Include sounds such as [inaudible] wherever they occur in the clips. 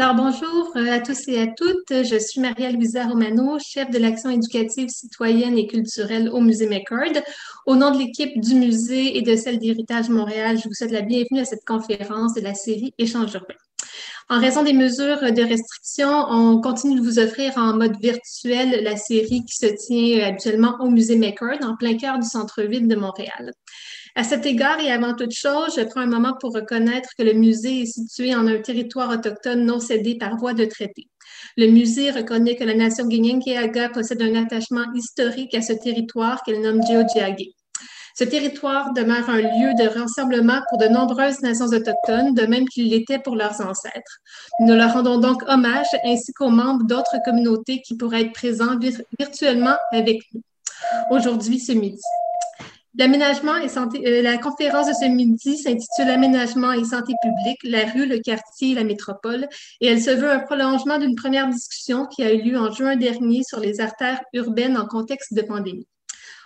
Alors, bonjour euh, à tous et à toutes. Je suis Maria-Louisa Romano, chef de l'action éducative citoyenne et culturelle au Musée McCord. Au nom de l'équipe du musée et de celle d'Héritage Montréal, je vous souhaite la bienvenue à cette conférence de la série Échange urbain. En raison des mesures de restriction, on continue de vous offrir en mode virtuel la série qui se tient habituellement au Musée McCord, en plein cœur du centre-ville de Montréal. À cet égard et avant toute chose, je prends un moment pour reconnaître que le musée est situé en un territoire autochtone non cédé par voie de traité. Le musée reconnaît que la nation Guinenkeaga possède un attachement historique à ce territoire qu'elle nomme Geojiage. Ce territoire demeure un lieu de rassemblement pour de nombreuses nations autochtones, de même qu'il l'était pour leurs ancêtres. Nous leur rendons donc hommage ainsi qu'aux membres d'autres communautés qui pourraient être présents virtuellement avec nous aujourd'hui ce midi. L'aménagement et santé, euh, la conférence de ce midi s'intitule Aménagement et santé publique, la rue, le quartier la métropole, et elle se veut un prolongement d'une première discussion qui a eu lieu en juin dernier sur les artères urbaines en contexte de pandémie.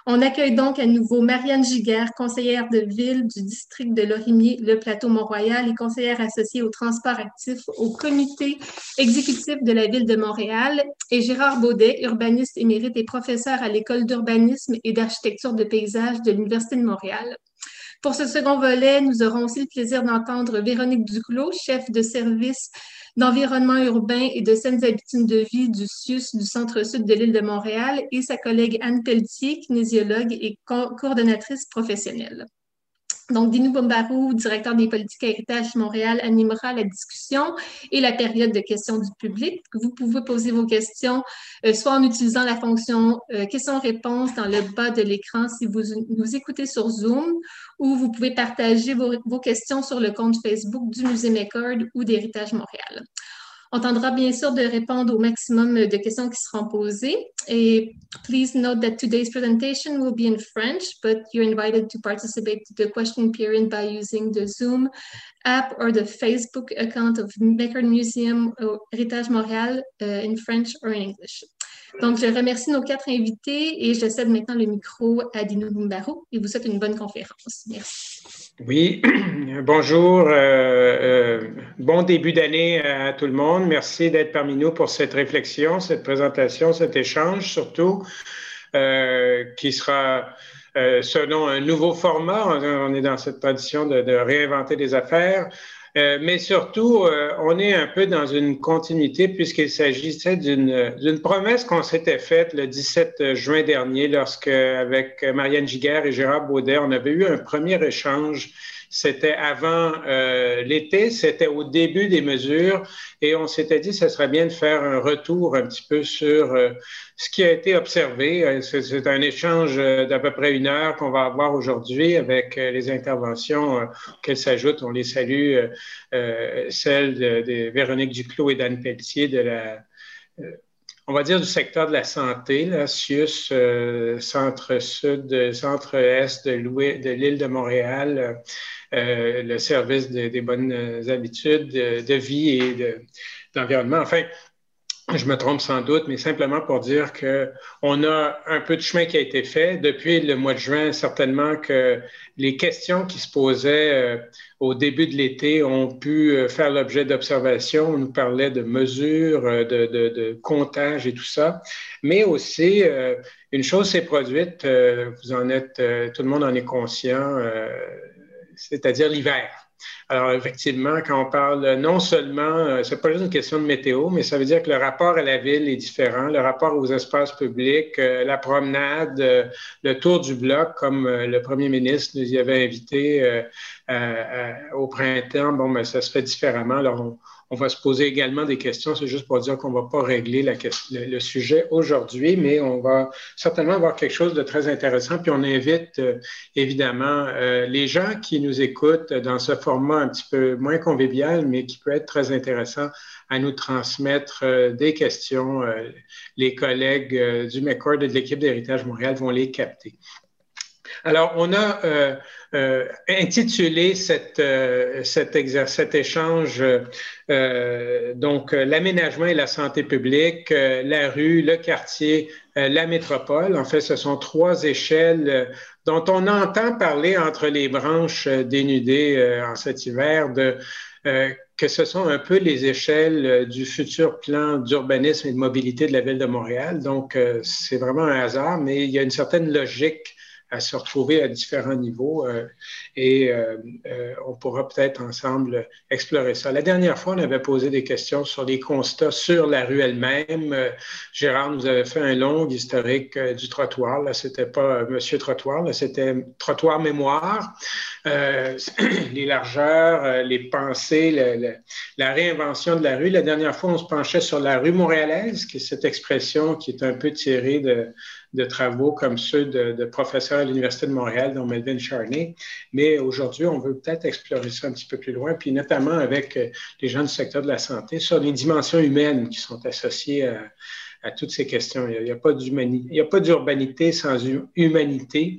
On accueille donc à nouveau Marianne Giguère, conseillère de ville du district de Lorimier, le plateau Mont-Royal et conseillère associée au transport actif au comité exécutif de la ville de Montréal, et Gérard Baudet, urbaniste émérite et professeur à l'école d'urbanisme et d'architecture de paysage de l'Université de Montréal. Pour ce second volet, nous aurons aussi le plaisir d'entendre Véronique Duclos, chef de service d'environnement urbain et de saines habitudes de vie du CIUS du centre-sud de l'île de Montréal, et sa collègue Anne Pelletier, kinésiologue et coordonnatrice professionnelle. Donc, Dinou Bombarou, directeur des politiques héritage Montréal, animera la discussion et la période de questions du public. Vous pouvez poser vos questions euh, soit en utilisant la fonction euh, questions-réponses dans le bas de l'écran si vous nous écoutez sur Zoom, ou vous pouvez partager vos, questions sur le compte Facebook du Musée McCord ou d'Héritage Montréal. On tendra bien sûr de répondre au maximum de questions qui seront posées. Et please note that today's presentation will be in French, but you're invited to participate to the question period by using the Zoom app or the Facebook account of Maker Museum or Héritage Montréal uh, in French or in English. Donc, je remercie nos quatre invités et je cède maintenant le micro à Dino Mbaro et vous souhaite une bonne conférence. Merci. Oui, [clears throat] bonjour, euh, euh, bon début d'année à tout le monde. Merci d'être parmi nous pour cette réflexion, cette présentation, cet échange surtout, euh, qui sera selon un nouveau format. On est dans cette tradition de, de réinventer des affaires. Euh, mais surtout, euh, on est un peu dans une continuité puisqu'il s'agissait d'une promesse qu'on s'était faite le 17 juin dernier lorsque, avec Marianne Giguère et Gérard Baudet, on avait eu un premier échange c'était avant euh, l'été, c'était au début des mesures et on s'était dit que ce serait bien de faire un retour un petit peu sur euh, ce qui a été observé. Euh, c'est un échange d'à peu près une heure qu'on va avoir aujourd'hui avec les interventions qu'elles s'ajoutent. On les salue, celles de, de, Véronique Duclos et d'Anne Pelletier de la on va dire du secteur de la santé, la CIUS, centre-sud, centre-est de l'île de Montréal, euh, le service des bonnes habitudes de, vie et d'environnement. enfin, je me trompe sans doute, mais simplement pour dire qu'on a un peu de chemin qui a été fait depuis le mois de juin, certainement que les questions qui se posaient euh, au début de l'été ont pu euh, faire l'objet d'observations. On nous parlait de mesures, de, de, comptage et tout ça. Mais aussi, une chose s'est produite, vous en êtes, tout le monde en est conscient c'est-à-dire l'hiver. Alors, effectivement, quand on parle non seulement, euh, c'est pas juste une question de météo, mais ça veut dire que le rapport à la ville est différent, le rapport aux espaces publics, euh, la promenade, euh, le tour du bloc, comme le premier ministre nous y avait invité au printemps, bon, mais ben, ça se fait différemment. Va se poser également des questions. C'est juste pour dire qu'on ne va pas régler le, sujet aujourd'hui, mais on va certainement avoir quelque chose de très intéressant. Puis on invite euh, évidemment euh, les gens qui nous écoutent dans ce format un petit peu moins convivial, mais qui peut être très intéressant à nous transmettre des questions. les collègues du McCord et de l'équipe d'Héritage Montréal vont les capter. Alors, on a euh, euh, intitulé euh, cet, cet, échange donc l'aménagement et la santé publique, la rue, le quartier, la métropole. En fait, ce sont trois échelles dont on entend parler entre les branches dénudées en cet hiver de que ce sont un peu les échelles du futur plan d'urbanisme et de mobilité de la ville de Montréal. Donc, c'est vraiment un hasard, mais il y a une certaine logique à se retrouver à différents niveaux euh, et euh, euh, on pourra peut-être ensemble explorer ça. La dernière fois, on avait posé des questions sur les constats sur la rue elle-même. Gérard nous avait fait un long historique du trottoir. Là, c'était pas Monsieur Trottoir, là, c'était Trottoir Mémoire. [clears throat] les largeurs, les pensées, la réinvention de la rue. La dernière fois, on se penchait sur la rue montréalaise, qui est cette expression qui est un peu tirée de de travaux comme ceux de, professeurs à l'Université de Montréal, dont Melvin Charney. Mais aujourd'hui, on veut peut-être explorer ça un petit peu plus loin, puis notamment avec euh, les gens du secteur de la santé, sur les dimensions humaines qui sont associées à, toutes ces questions. Il n'y a, a, pas d'urbanité sans humanité.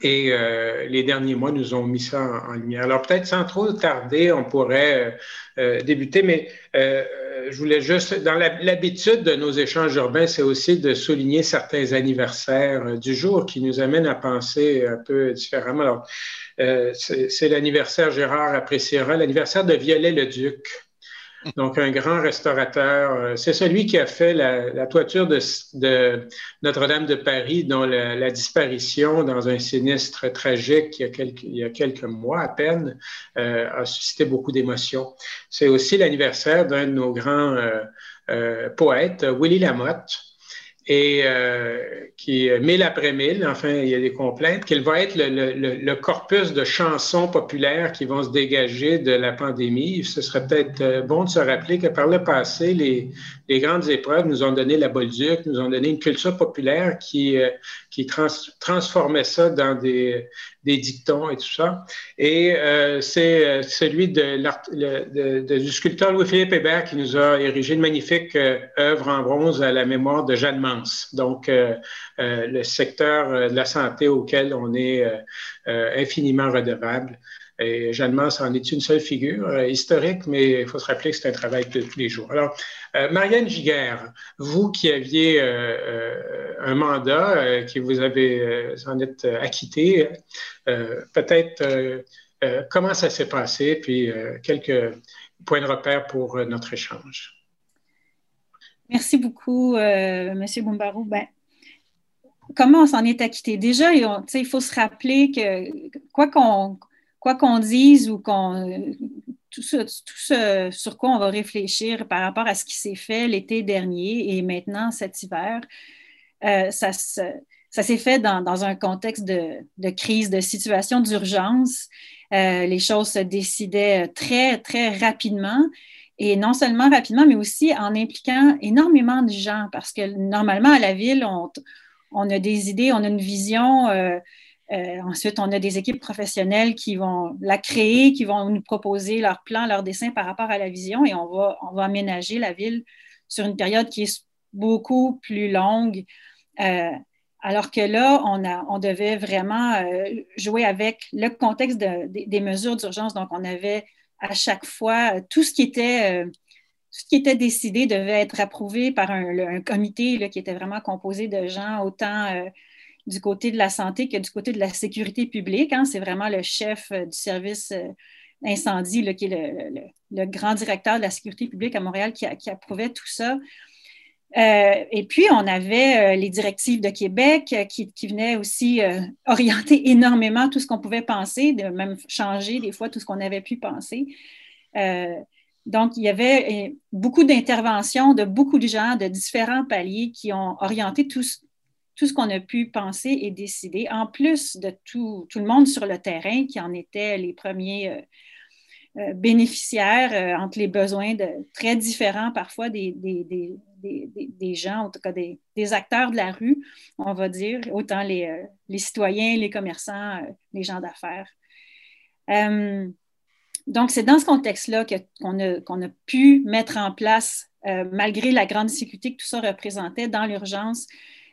Et euh, les derniers mois nous ont mis ça en, lumière. Alors peut-être sans trop tarder, on pourrait euh, débuter, mais je voulais juste, dans l'habitude de nos échanges urbains, c'est aussi de souligner certains anniversaires euh, du jour qui nous amènent à penser un peu différemment. Alors, euh, c'est l'anniversaire, Gérard appréciera, l'anniversaire de Viollet-le-Duc. Donc, un grand restaurateur. Euh, c'est celui qui a fait la, toiture de, Notre-Dame de Paris, dont la, disparition dans un sinistre tragique il y a quelques, mois à peine euh, a suscité beaucoup d'émotions. C'est aussi l'anniversaire d'un de nos grands euh, poètes, Willy Lamotte, et euh, qui, mille après mille, enfin, il y a des complaintes, qu'il va être le, le, le, corpus de chansons populaires qui vont se dégager de la pandémie. Ce serait peut-être euh, bon de se rappeler que par le passé, les, grandes épreuves nous ont donné la Bolduc, nous ont donné une culture populaire qui, euh, qui trans, transformait ça dans des, dictons et tout ça. Et euh, c'est euh, celui de, de, du sculpteur Louis-Philippe Hébert qui nous a érigé une magnifique œuvre en bronze à la mémoire de Jeanne Donc, le secteur de la santé auquel on est infiniment redevable. Et Jeanne Mans en est une seule figure historique, mais il faut se rappeler que c'est un travail de tous les jours. Alors, Marianne Giguère, vous qui aviez un mandat, qui vous avez en êtes acquitté, euh, peut-être euh, euh, comment ça s'est passé, puis quelques points de repère pour notre échange. Merci beaucoup, M. Boumbarou. Ben, comment on s'en est acquitté? Déjà, il faut se rappeler que quoi qu'on quoi qu'on dise ou qu'on tout ce, tout ce, sur quoi on va réfléchir par rapport à ce qui s'est fait l'été dernier et maintenant cet hiver, ça se ça s'est fait dans, un contexte de, crise, de situation d'urgence. Euh, les choses se décidaient très, très rapidement. Et non seulement rapidement, mais aussi en impliquant énormément de gens, parce que normalement, à la ville, on, a des idées, on a une vision. Euh, euh, ensuite, on a des équipes professionnelles qui vont la créer, qui vont nous proposer leur plan, leur dessin par rapport à la vision, et on va, on va aménager la ville sur une période qui est beaucoup plus longue. Alors que là, on, a, on devait vraiment euh, jouer avec le contexte des mesures d'urgence. Donc, on avait à chaque fois euh, tout ce qui était, euh, décidé devait être approuvé par un, comité qui était vraiment composé de gens autant du côté de la santé que du côté de la sécurité publique. Hein. C'est vraiment le chef du service incendie qui est le, grand directeur de la sécurité publique à Montréal qui, qui approuvait tout ça. Euh, et puis, on avait euh, les directives de Québec euh, qui, venaient aussi orienter [laughs] énormément tout ce qu'on pouvait penser, de même changer des fois tout ce qu'on avait pu penser. donc, il y avait beaucoup d'interventions de beaucoup de gens de différents paliers qui ont orienté tout, ce qu'on a pu penser et décider, en plus de tout, le monde sur le terrain qui en était les premiers bénéficiaires entre les besoins très différents parfois des, gens, en tout cas des, acteurs de la rue, on va dire, autant les, euh, citoyens, les commerçants, euh, les gens d'affaires. Euh, donc, c'est dans ce contexte-là qu'on a, pu mettre en place, malgré la grande difficulté que tout ça représentait dans l'urgence,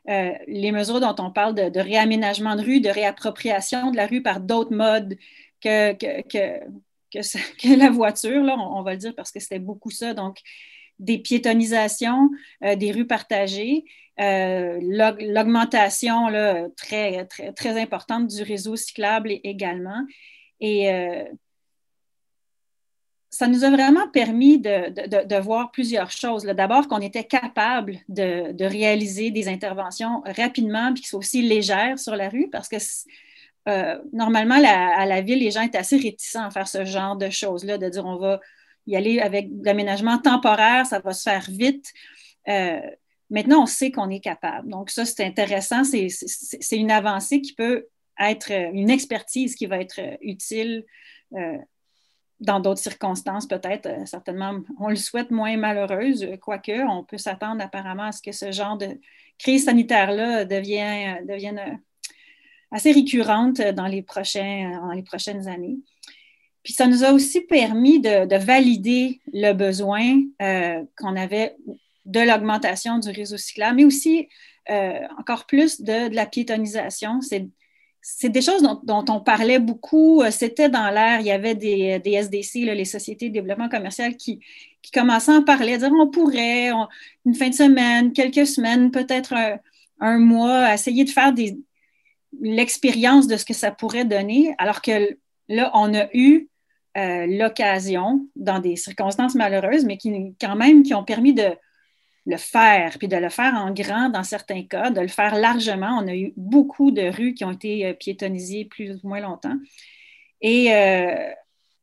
les mesures dont on parle de, réaménagement de rue, de réappropriation de la rue par d'autres modes que, que, [laughs] la voiture, là, on, va le dire parce que c'était beaucoup ça. Donc, des piétonisations, euh, des rues partagées, l'augmentation très, très, très importante du réseau cyclable également. Et ça nous a vraiment permis de, voir plusieurs choses. D'abord, qu'on était capable de, réaliser des interventions rapidement, puis qui soient aussi légères sur la rue, parce que euh, normalement, à la ville, les gens étaient assez réticents à faire ce genre de choses-là, de dire on va y aller avec l'aménagement temporaire, ça va se faire vite. Euh, maintenant, on sait qu'on est capable. Donc, ça, c'est intéressant. C'est une avancée qui peut être une expertise qui va être utile euh, dans d'autres circonstances, peut-être, euh, certainement, on le souhaite moins malheureuse, quoique on peut s'attendre apparemment à ce que ce genre de crise sanitaire-là devienne, euh, euh, assez récurrente dans les prochaines années. Puis ça nous a aussi permis de, valider le besoin qu'on avait de l'augmentation du réseau cyclable, mais aussi encore plus de, de la piétonisation. C'est c'est des choses dont, on parlait beaucoup. Euh, c'était dans l'air. Il y avait des, SDC, les sociétés de développement commercial, qui, commençaient à en parler, à dire on pourrait, une fin de semaine, quelques semaines, peut-être un, mois, essayer de faire l'expérience de ce que ça pourrait donner, alors que là, on a eu euh, l'occasion, dans des circonstances malheureuses, mais qui quand même qui ont permis de, le faire, puis de le faire en grand dans certains cas, de le faire largement. On a eu beaucoup de rues qui ont été euh, piétonnisées plus ou moins longtemps. Et euh,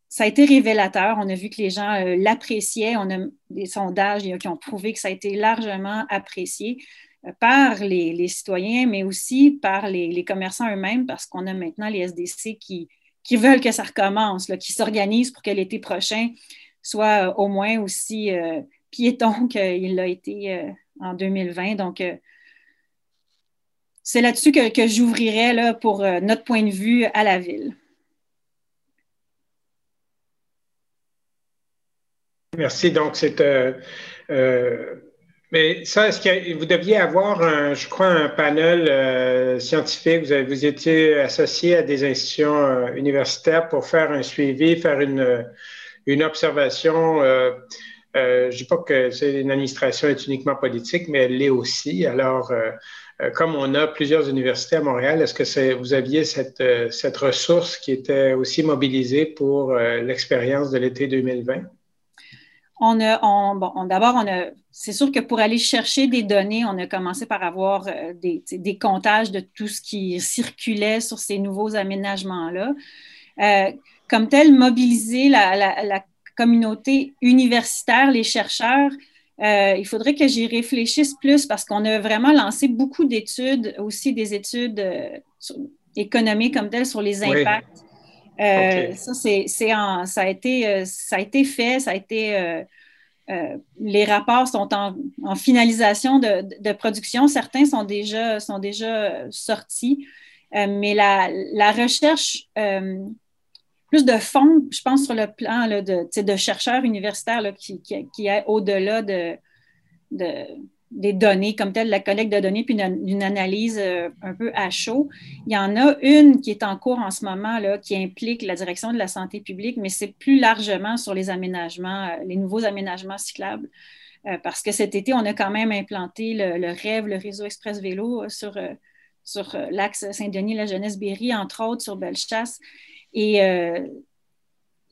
ça a été révélateur. On a vu que les gens l'appréciaient. On a des sondages qui ont prouvé que ça a été largement apprécié par les, citoyens, mais aussi par les, commerçants eux-mêmes, parce qu'on a maintenant les SDC qui, qui veulent que ça recommence, qui s'organisent pour que l'été prochain soit au moins aussi piéton [laughs] qu'il l'a été euh, en 2020. Donc, euh, c'est là-dessus que, j'ouvrirais là, pour euh, notre point de vue à la ville. Merci. Donc, c'est. Mais ça, est-ce que vous deviez avoir, je crois, un panel scientifique? Vous, étiez associé à des institutions universitaires pour faire un suivi, faire une, une observation euh, je ne dis pas que une administration est uniquement politique, mais elle l'est aussi. Alors, euh, euh, comme on a plusieurs universités à Montréal, est-ce que vous aviez cette, cette, ressource qui était aussi mobilisée pour l'expérience de l'été 2020? On a, bon, d'abord, on a, c'est sûr que pour aller chercher des données, on a commencé par avoir des, des, comptages de tout ce qui circulait sur ces nouveaux aménagements-là. comme tel, mobiliser la, la, la communauté universitaire, les chercheurs, euh, il faudrait que j'y réfléchisse plus parce qu'on a vraiment lancé beaucoup d'études, aussi des études euh, économiques comme telles sur les impacts. Euh, ça, c'est, ça, a été, ça a été fait, ça a été. les rapports sont en, finalisation de, production. Certains sont déjà, sont déjà sortis, mais la, la recherche plus de fonds, je pense, sur le plan de, de, chercheurs universitaires qui, qui, est au-delà de, des données comme telles, la collecte de données, puis une, analyse euh, un peu à chaud. Il y en a une qui est en cours en ce moment, là, qui implique la direction de la santé publique, mais c'est plus largement sur les aménagements, euh, les nouveaux aménagements cyclables. Euh, parce que cet été, on a quand même implanté le, le REV, le réseau Express Vélo, sur, sur l'axe Saint-Denis-La Jeunesse-Berry, entre autres, sur Bellechasse. Et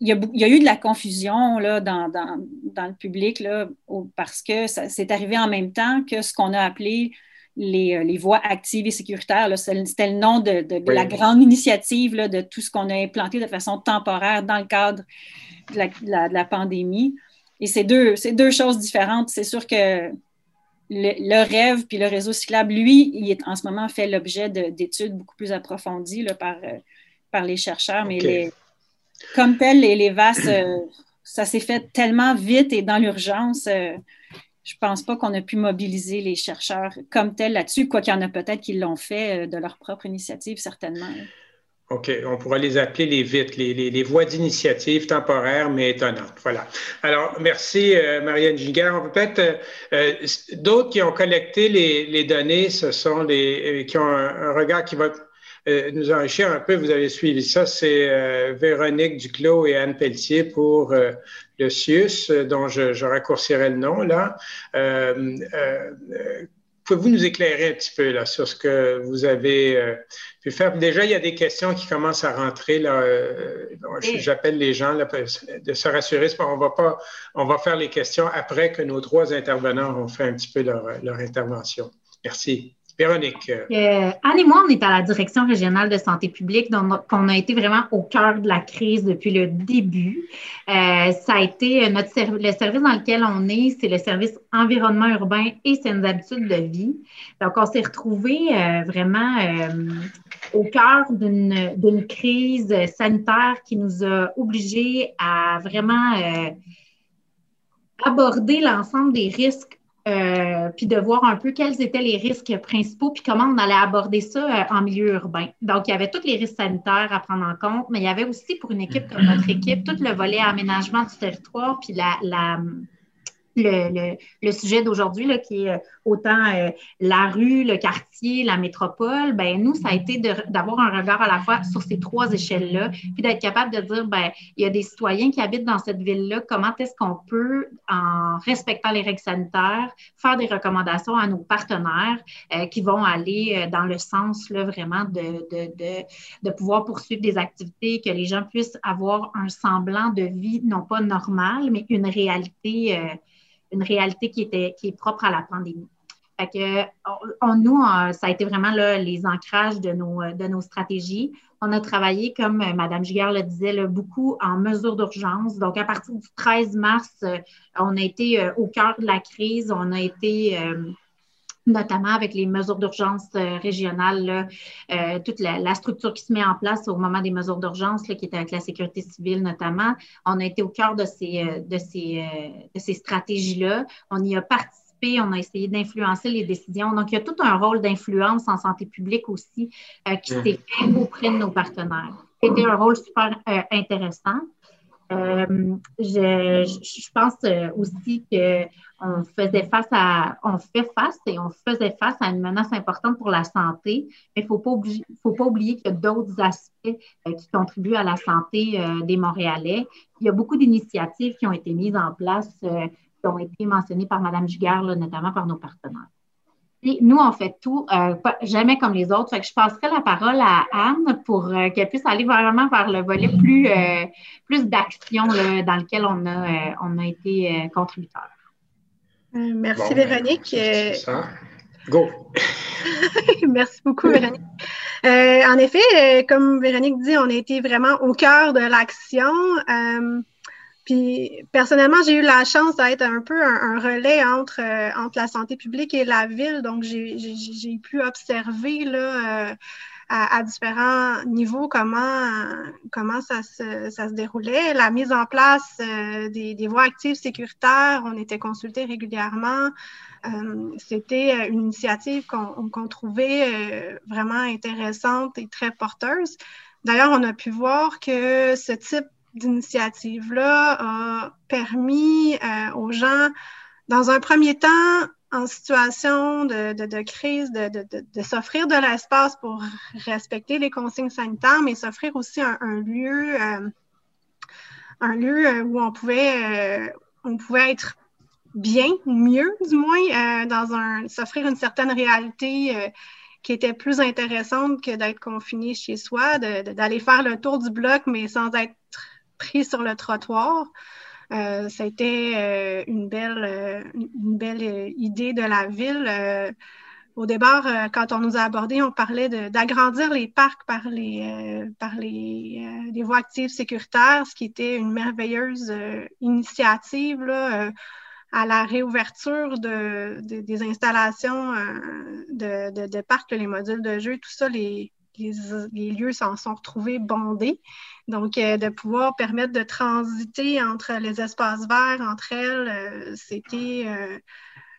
il, y a, eu de la confusion là, dans, le public là, parce que c'est arrivé en même temps que ce qu'on a appelé les, euh, voies actives et sécuritaires. C'était le nom de, la grande initiative là, de tout ce qu'on a implanté de façon temporaire dans le cadre de la, pandémie. Et c'est deux, deux choses différentes. C'est sûr que le, rêve puis le réseau cyclable, lui, il est en ce moment fait l'objet d'études beaucoup plus approfondies là, par, euh, par les chercheurs, mais comme tel, les, les VAS, euh, ça s'est fait tellement vite et dans l'urgence, euh, je ne pense pas qu'on a pu mobiliser les chercheurs comme tel là-dessus, quoi qu'il y en a peut-être qui l'ont fait euh, de leur propre initiative, certainement. OK, on pourra les appeler les VIT, les, voies d'initiative temporaires mais étonnantes. Voilà. Alors, merci euh, Marianne Giguère. On peut peut-être d'autres qui ont collecté les, données, ce sont les qui ont un, regard qui va nous enrichir un peu. Vous avez suivi ça, c'est Véronique Duclos et Anne Pelletier pour le CIUS, dont je, je, raccourcirai le nom là. Pouvez-vous nous éclairer un petit peu là, sur ce que vous avez euh, pu faire? Déjà, il y a des questions qui commencent à rentrer. Là, euh, J'appelle les gens là, de se rassurer. On va, pas, on va faire les questions après que nos trois intervenants ont fait un petit peu leur, leur intervention. Merci. Véronique. Euh, Anne et moi, on est à la direction régionale de santé publique, donc on a été vraiment au cœur de la crise depuis le début. Euh, ça a été notre le service dans lequel on est, c'est le service environnement urbain et saines habitudes de vie. Donc, on s'est retrouvé euh, vraiment au cœur d'une crise sanitaire qui nous a obligés à vraiment aborder l'ensemble des risques euh, puis de voir un peu quels étaient les risques principaux, puis comment on allait aborder ça euh, en milieu urbain. Donc, il y avait tous les risques sanitaires à prendre en compte, mais il y avait aussi pour une équipe comme notre équipe, tout le volet aménagement du territoire, puis la, la le, le, sujet d'aujourd'hui, qui est euh, autant euh, la rue, le quartier, la métropole, ben nous, ça a été d'avoir un regard à la fois sur ces trois échelles-là, puis d'être capable de dire, ben il y a des citoyens qui habitent dans cette ville-là, comment est-ce qu'on peut, en respectant les règles sanitaires, faire des recommandations à nos partenaires euh, qui vont aller dans le sens là, vraiment de, de, de, de, pouvoir poursuivre des activités, que les gens puissent avoir un semblant de vie, non pas normale, mais une réalité une réalité qui, était, qui est propre à la pandémie. Fait que, on, nous, ça a été vraiment là, les ancrages de nos, de nos stratégies. On a travaillé, comme Mme Giguère le disait, beaucoup en mesure d'urgence. Donc, à partir du 13 mars, euh, on a été euh, au cœur de la crise. On a été euh, notamment avec les mesures d'urgence euh, régionales, euh, toute la, structure qui se met en place au moment des mesures d'urgence, qui est avec la sécurité civile notamment. On a été au cœur de ces, euh, de ces, de ces stratégies-là. On y a participé, on a essayé d'influencer les décisions. Donc, il y a tout un rôle d'influence en santé publique aussi qui s'est fait auprès de nos partenaires. C'était un rôle super intéressant. Euh, je, je, pense aussi qu'on faisait face à, on fait face et on faisait face à une menace importante pour la santé, mais il faut pas oublier, faut pas oublier qu'il y a d'autres aspects euh, qui contribuent à la santé des Montréalais. Il y a beaucoup d'initiatives qui ont été mises en place, qui ont été mentionnées par Mme Giguère, notamment par nos partenaires nous, on fait tout, euh, jamais comme les autres. Fait que je passerai la parole à Anne pour euh, qu'elle puisse aller vraiment vers le volet plus, euh, plus d'action dans lequel on a, on a été contributeur. Merci, Véronique. Go! [laughs] merci beaucoup, Véronique. en effet, comme Véronique dit, on a été vraiment au cœur de l'action. Puis personnellement, j'ai eu la chance d'être un peu un, relais entre, euh, entre la santé publique et la ville. Donc, j'ai pu observer là, euh, à, différents niveaux comment, comment ça, se, ça se déroulait. La mise en place euh, des, des, voies actives sécuritaires, on était consultés régulièrement. C'était une initiative qu'on trouvait vraiment intéressante et très porteuse. D'ailleurs, on a pu voir que ce type d'initiative-là a permis euh, aux gens, dans un premier temps, en situation de, crise, de, s'offrir de l'espace pour respecter les consignes sanitaires, mais s'offrir aussi un, lieu, euh, un lieu euh, où on pouvait, on pouvait être bien ou mieux, du moins, dans un s'offrir une certaine réalité qui était plus intéressante que d'être confiné chez soi, d'aller faire le tour du bloc, mais sans être pris sur le trottoir. Euh, ça a été euh, une belle, euh, une belle idée de la ville. au départ, quand on nous a abordés, on parlait d'agrandir les parcs par les, par les, voies actives sécuritaires, ce qui était une merveilleuse initiative là, à la réouverture de, des installations de, de, parcs, les modules de jeu, tout ça, les, les, lieux s'en sont retrouvés bondés. Donc, euh, de pouvoir permettre de transiter entre les espaces verts, entre elles, euh, c'était euh,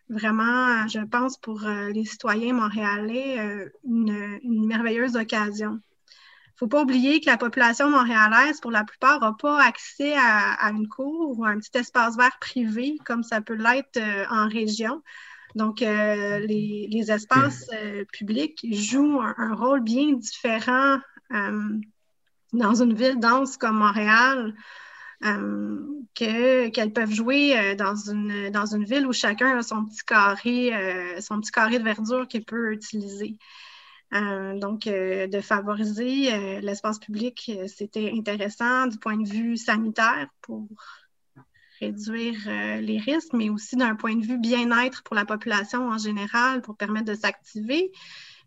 vraiment, je pense, pour les citoyens montréalais, une, merveilleuse occasion. Il faut pas oublier que la population montréalaise, pour la plupart, n'a pas accès à, une cour ou à un petit espace vert privé comme ça peut l'être en région. Donc, euh, les, espaces euh, publics jouent un, rôle bien différent dans une ville dense comme Montréal qu'elles peuvent jouer dans, une, dans une ville où chacun a son petit carré, son petit carré de verdure qu'il peut utiliser. Euh, donc, euh, de favoriser euh, l'espace public, c'était intéressant du point de vue sanitaire pour réduire les risques, mais aussi d'un point de vue bien-être pour la population en général, pour permettre de s'activer,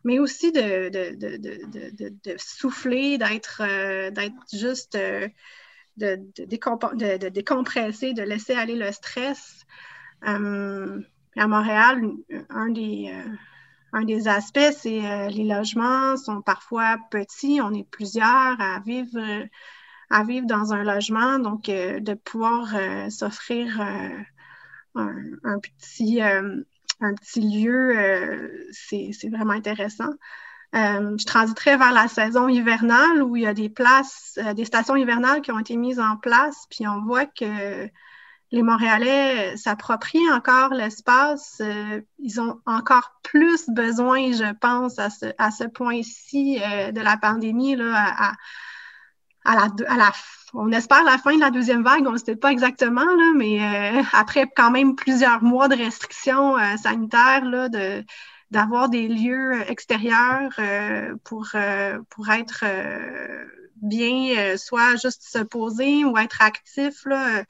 mais aussi de, souffler, d'être juste de, décompresser, de laisser aller le stress. à Montréal, un des un des aspects, c'est euh, les logements sont parfois petits, on est plusieurs à vivre, à vivre dans un logement, donc euh, de pouvoir euh, s'offrir un, petit, un petit lieu, c'est vraiment intéressant. je transiterai vers la saison hivernale où il y a des places, des stations hivernales qui ont été mises en place, puis on voit que les Montréalais euh, s'approprient encore l'espace. Euh, ils ont encore plus besoin, je pense, à ce, à ce point-ci euh, de la pandémie, là, à, à, la, à la, on espère la fin de la deuxième vague, on ne sait pas exactement, là, mais après quand même plusieurs mois de restrictions sanitaires, là, de, d'avoir des lieux extérieurs pour, pour être bien, soit juste se poser ou être actif. Là,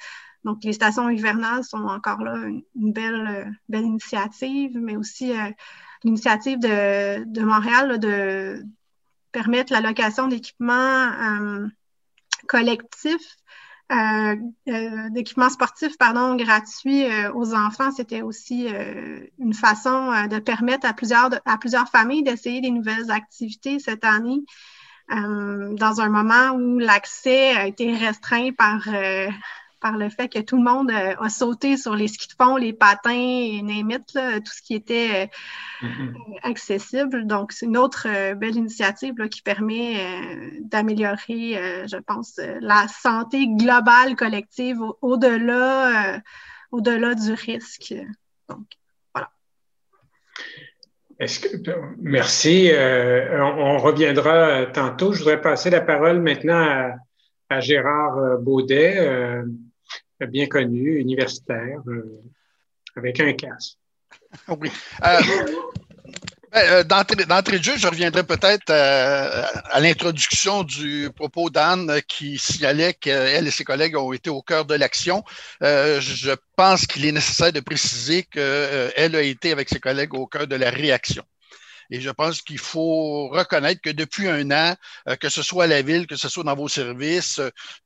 donc, les stations hivernales sont encore là une, belle, euh, belle initiative, mais aussi euh, l'initiative de, Montréal de permettre la location d'équipements euh, collectifs, d'équipements pardon, gratuits aux enfants. C'était aussi une façon de permettre à plusieurs, à plusieurs familles d'essayer des nouvelles activités cette année. dans un moment où l'accès a été restreint par par le fait que tout le monde euh, a sauté sur les skis de fond, les patins et tout ce qui était euh, mm-hmm. accessible. Donc, c'est une autre euh, belle initiative qui permet d'améliorer, je pense, la santé globale collective au-delà au-delà du risque. Donc, voilà. merci. on, reviendra tantôt. Je voudrais passer la parole maintenant à, à Gérard Baudet bien connu, universitaire, euh, avec un casque. [laughs] oui. Euh, ben, euh, d'entrée de jeu, je reviendrai peut-être à l'introduction du propos d'Anne qui signalait qu'elle et ses collègues ont été au cœur de l'action. je pense qu'il est nécessaire de préciser qu'elle a été avec ses collègues au cœur de la réaction. Et je pense qu'il faut reconnaître que depuis un an, euh, que ce soit à la ville, que ce soit dans vos services,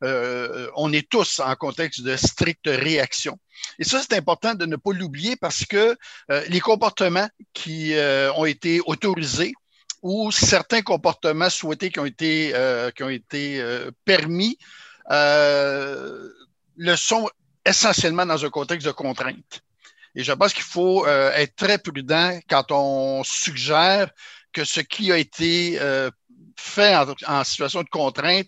euh, on est tous en contexte de stricte réaction. Et ça, c'est important de ne pas l'oublier parce que euh, les comportements qui ont été autorisés ou certains comportements souhaités qui ont été, qui ont été permis le sont essentiellement dans un contexte de contrainte. Et je pense qu'il faut euh, être très prudent quand on suggère que ce qui a été euh, fait en, situation de contrainte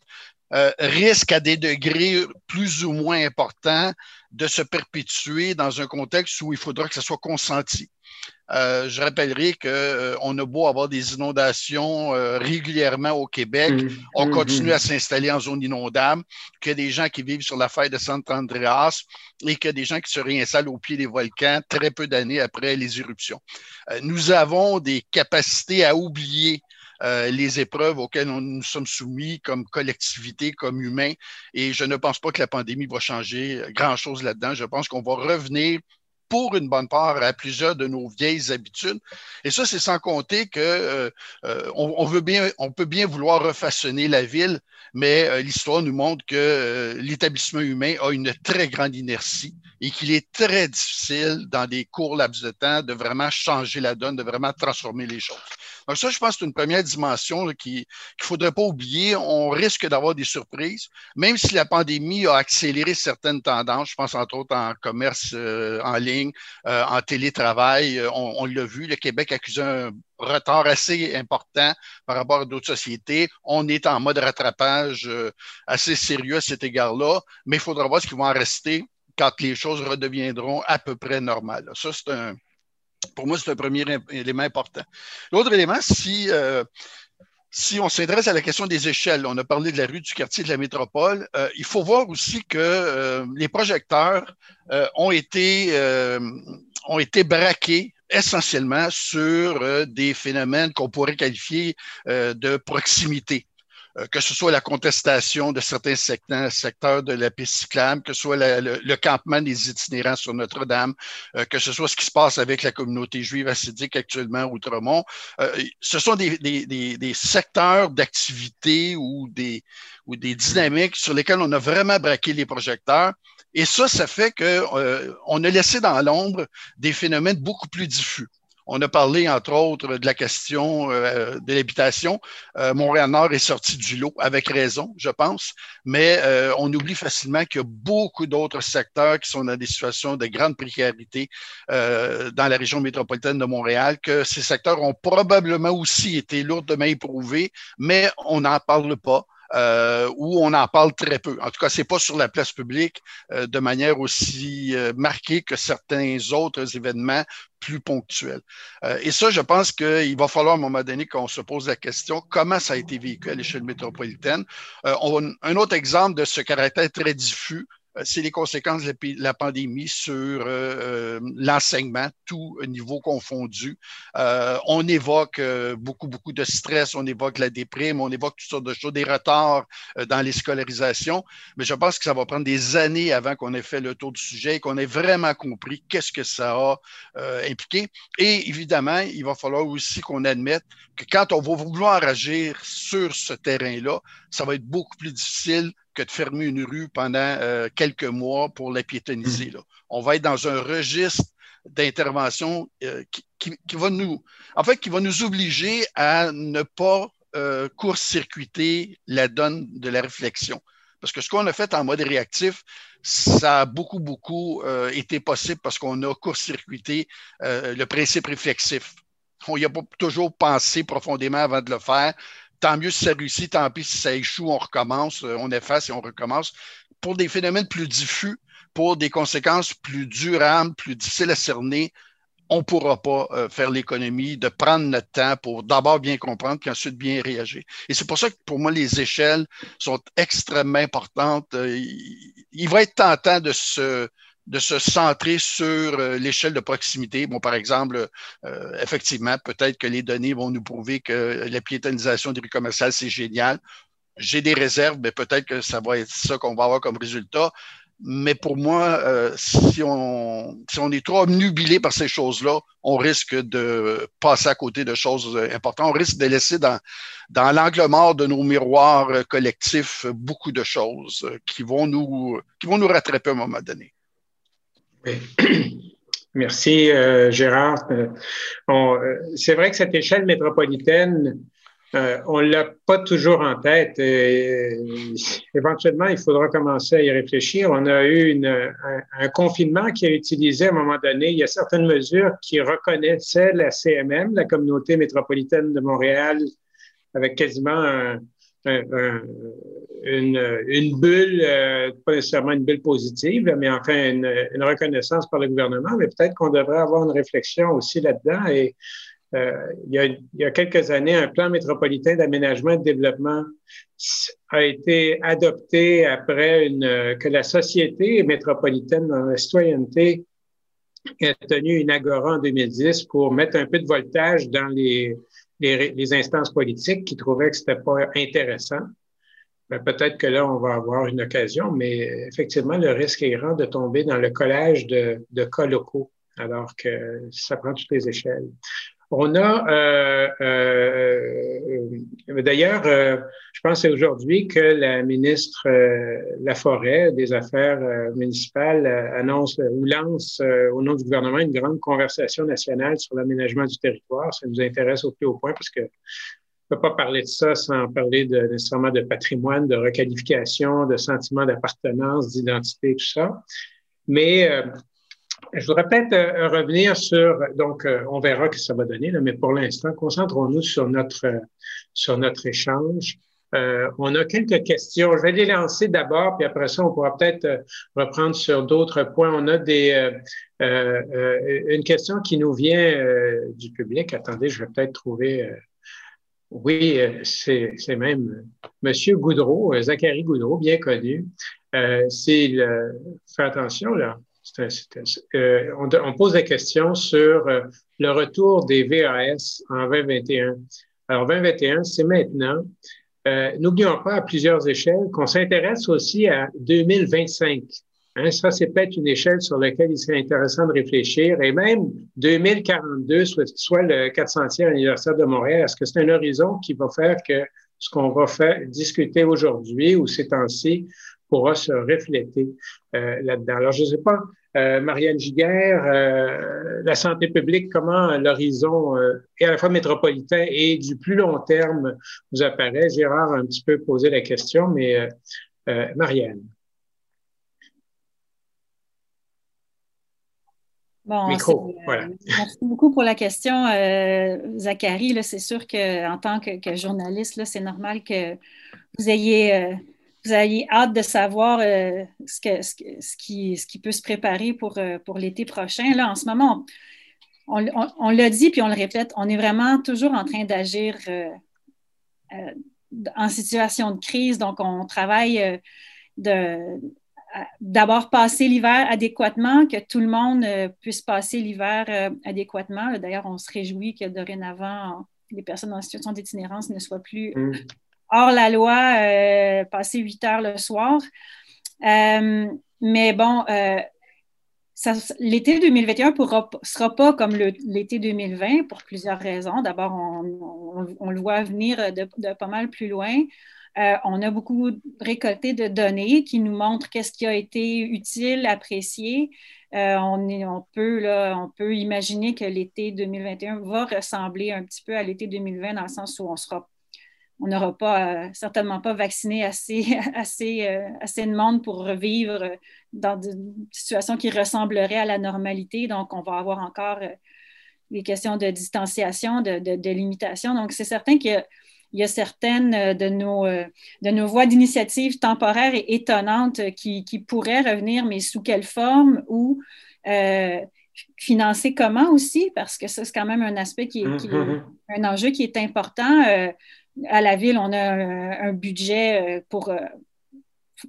euh, risque à des degrés plus ou moins importants de se perpétuer dans un contexte où il faudra que ce soit consenti. Euh, je rappellerai qu'on euh, a beau avoir des inondations euh, régulièrement au Québec, mmh. on mmh. continue à s'installer en zone inondable, qu'il y a des gens qui vivent sur la faille de Sant Andreas et qu'il y a des gens qui se réinstallent au pied des volcans très peu d'années après les éruptions. nous avons des capacités à oublier les épreuves auxquelles nous nous sommes soumis comme collectivité, comme humains. Et je ne pense pas que la pandémie va changer grand-chose là-dedans. Je pense qu'on va revenir pour une bonne part à plusieurs de nos vieilles habitudes. Et ça, c'est sans compter que euh, euh, on, veut bien, on peut bien vouloir refaçonner la ville, mais euh, l'histoire nous montre que l'établissement humain a une très grande inertie et qu'il est très difficile dans des courts laps de temps de vraiment changer la donne, de vraiment transformer les choses. Donc ça, je pense que c'est une première dimension qu'il ne faudrait pas oublier. On risque d'avoir des surprises, même si la pandémie a accéléré certaines tendances. Je pense entre autres en commerce euh, en ligne, euh, en télétravail. Euh, on, on l'a vu, le Québec accuse un retard assez important par rapport à d'autres sociétés. On est en mode rattrapage assez sérieux à cet égard-là, mais il faudra voir ce qui va en rester quand les choses redeviendront à peu près normales. Ça, c'est un, pour moi, c'est un premier élément important. L'autre élément, si, euh, si on s'intéresse à la question des échelles, on a parlé de la rue, du quartier, de la métropole, euh, il faut voir aussi que euh, les projecteurs ont, été, ont été braqués essentiellement sur des phénomènes qu'on pourrait qualifier de proximité. Euh, que ce soit la contestation de certains secteurs, de la piste cyclable, que ce soit le, campement des itinérants sur Notre-Dame, euh, que ce soit ce qui se passe avec la communauté juive assidique actuellement au Outremont. Euh, ce sont des, secteurs d'activité ou des, ou des dynamiques sur lesquelles on a vraiment braqué les projecteurs. Et ça, ça fait qu'on a laissé dans l'ombre des phénomènes beaucoup plus diffus. On a parlé, entre autres, de la question euh, de l'habitation. Euh, Montréal-Nord est sorti du lot, avec raison, je pense, mais euh, on oublie facilement qu'il y a beaucoup d'autres secteurs qui sont dans des situations de grande précarité dans la région métropolitaine de Montréal, que ces secteurs ont probablement aussi été lourdement éprouvés, mais on n'en parle pas. Euh, où on en parle très peu. En tout cas, c'est pas sur la place publique euh, de manière aussi euh, marquée que certains autres événements plus ponctuels. et ça, je pense qu'il va falloir à un moment donné qu'on se pose la question comment ça a été vécu à l'échelle métropolitaine. On, un autre exemple de ce caractère très diffus euh, c'est les conséquences de la pandémie sur euh, euh, l'enseignement, tout niveau confondu. on évoque beaucoup, beaucoup de stress, on évoque la déprime, on évoque toutes sortes de choses, des retards dans les scolarisations, mais je pense que ça va prendre des années avant qu'on ait fait le tour du sujet et qu'on ait vraiment compris qu'est-ce que ça a impliqué. Et évidemment, il va falloir aussi qu'on admette que quand on va vouloir agir sur ce terrain-là, ça va être beaucoup plus difficile que de fermer une rue pendant euh, quelques mois pour la piétoniser. Là. On va être dans un registre d'intervention euh, qui, va nous, en fait, qui va nous obliger à ne pas euh, court-circuiter la donne de la réflexion. Parce que ce qu'on a fait en mode réactif, ça a beaucoup, beaucoup été possible parce qu'on a court-circuité le principe réflexif. On n'y a pas toujours pensé profondément avant de le faire tant mieux si ça réussit, tant pis si ça échoue, on recommence, euh, on efface et on recommence. Pour des phénomènes plus diffus, pour des conséquences plus durables, plus difficiles à cerner, on ne pourra pas euh, faire l'économie de prendre notre temps pour d'abord bien comprendre, puis ensuite bien réagir. Et c'est pour ça que pour moi, les échelles sont extrêmement importantes. Euh, il va être tentant de se, de se centrer sur euh, l'échelle de proximité. Bon, par exemple, euh, effectivement, peut-être que les données vont nous prouver que la piétonisation des rues commerciales, c'est génial. J'ai des réserves, mais peut-être que ça va être ça qu'on va avoir comme résultat. Mais pour moi, euh, si, on, si on est trop obnubilé par ces choses-là, on risque de passer à côté de choses importantes. On risque de laisser dans, dans l'angle mort de nos miroirs collectifs beaucoup de choses qui vont nous, qui vont nous rattraper à un moment donné. [clears throat] Merci, euh, Gérard. Euh, euh, c'est vrai que cette échelle métropolitaine, on ne l'a pas toujours en tête. éventuellement, il faudra commencer à y réfléchir. On a eu un, confinement qui a utilisé à un moment donné, il y a certaines mesures qui reconnaissaient la CMM, la communauté métropolitaine de Montréal, avec quasiment un, une, bulle, euh, pas nécessairement une bulle positive, mais enfin une, reconnaissance par le gouvernement, mais peut-être qu'on devrait avoir une réflexion aussi là-dedans. Et euh, il, y a, il, y a, quelques années, un plan métropolitain d'aménagement et de développement a été adopté après que la société métropolitaine dans la citoyenneté a tenu une agora en 2010 pour mettre un peu de voltage dans les les, instances politiques qui trouvaient que c'était pas intéressant. Ben, peut-être que là, on va avoir une occasion, mais effectivement, le risque est grand de tomber dans le collage de, de cas locaux, alors que ça prend toutes les échelles. On a, euh, euh, d'ailleurs, je pense aujourd'hui que la ministre Laforêt des Affaires municipales annonce ou lance au nom du gouvernement une grande conversation nationale sur l'aménagement du territoire. Ça nous intéresse au plus haut point parce que ne peut pas parler de ça sans parler de, nécessairement de patrimoine, de requalification, de sentiment d'appartenance, d'identité, tout ça. Mais euh, je voudrais peut-être euh, revenir sur, donc euh, on verra que ça va donner, mais pour l'instant, concentrons-nous sur notre, sur notre échange. on a quelques questions. Je vais les lancer d'abord, puis après ça, on pourra peut-être reprendre sur d'autres points. On a des, une question qui nous vient du public. Attendez, je vais peut-être trouver oui, euh, c'est même Monsieur Goudreau, euh, Zachary Goudreau, bien connu. Euh, c'est le, fais là. on, pose des questions sur le retour des VAS en 2021. Alors 2021, c'est maintenant. N'oublions pas à plusieurs échelles qu'on s'intéresse aussi à 2025. Hein, ça, c'est peut-être une échelle sur laquelle il serait intéressant de réfléchir. Et même 2042, soit, le 400e anniversaire de Montréal, est-ce que c'est un horizon qui va faire que ce qu'on va faire discuter aujourd'hui ou ces temps-ci pourra se refléter euh, là-dedans? Alors, je ne sais pas, euh, Marianne Giguère, euh, la santé publique, comment l'horizon est à la fois métropolitain et du plus long terme vous apparaît? Gérard a un petit peu posé la question, mais Marianne. Bon, euh, Merci beaucoup pour la question, euh, Zachary. C'est sûr qu'en tant que, journaliste, c'est normal que vous ayez, euh, vous ayez hâte de savoir ce, que, ce, qui, peut se préparer pour, pour l'été prochain. Là, en ce moment, on, on, l'a dit puis on le répète, on est vraiment toujours en train d'agir en situation de crise. Donc, on travaille d'abord passer l'hiver adéquatement, que tout le monde euh, puisse passer l'hiver euh, adéquatement. D'ailleurs, on se réjouit que dorénavant, les personnes en situation d'itinérance ne soient plus mm. Hors la loi, euh, passer huit heures le soir. mais bon, l'été 2021 ne sera pas comme l'été 2020 pour plusieurs raisons. D'abord, on, le voit venir de pas mal plus loin. Euh, on a beaucoup récolté de données qui nous montrent qu'est-ce qui a été utile, apprécié. Euh, on, peut, on peut imaginer que l'été 2021 va ressembler un petit peu à l'été 2020 dans le sens où on sera on n'aura pas, euh, certainement pas vacciné assez, [laughs] assez, assez de monde pour revivre dans des situations qui ressembleraient à la normalité. Donc, on va avoir encore des questions de distanciation, de, de, de limitation. Donc, c'est certain que il y a certaines euh, de nos, euh, de nos voies d'initiative temporaires et étonnantes qui, pourraient revenir, mais sous quelle forme ou euh, financer comment aussi, parce que ça, c'est quand même un aspect qui est, mm-hmm. un enjeu qui est important. À la ville, on a un, budget pour,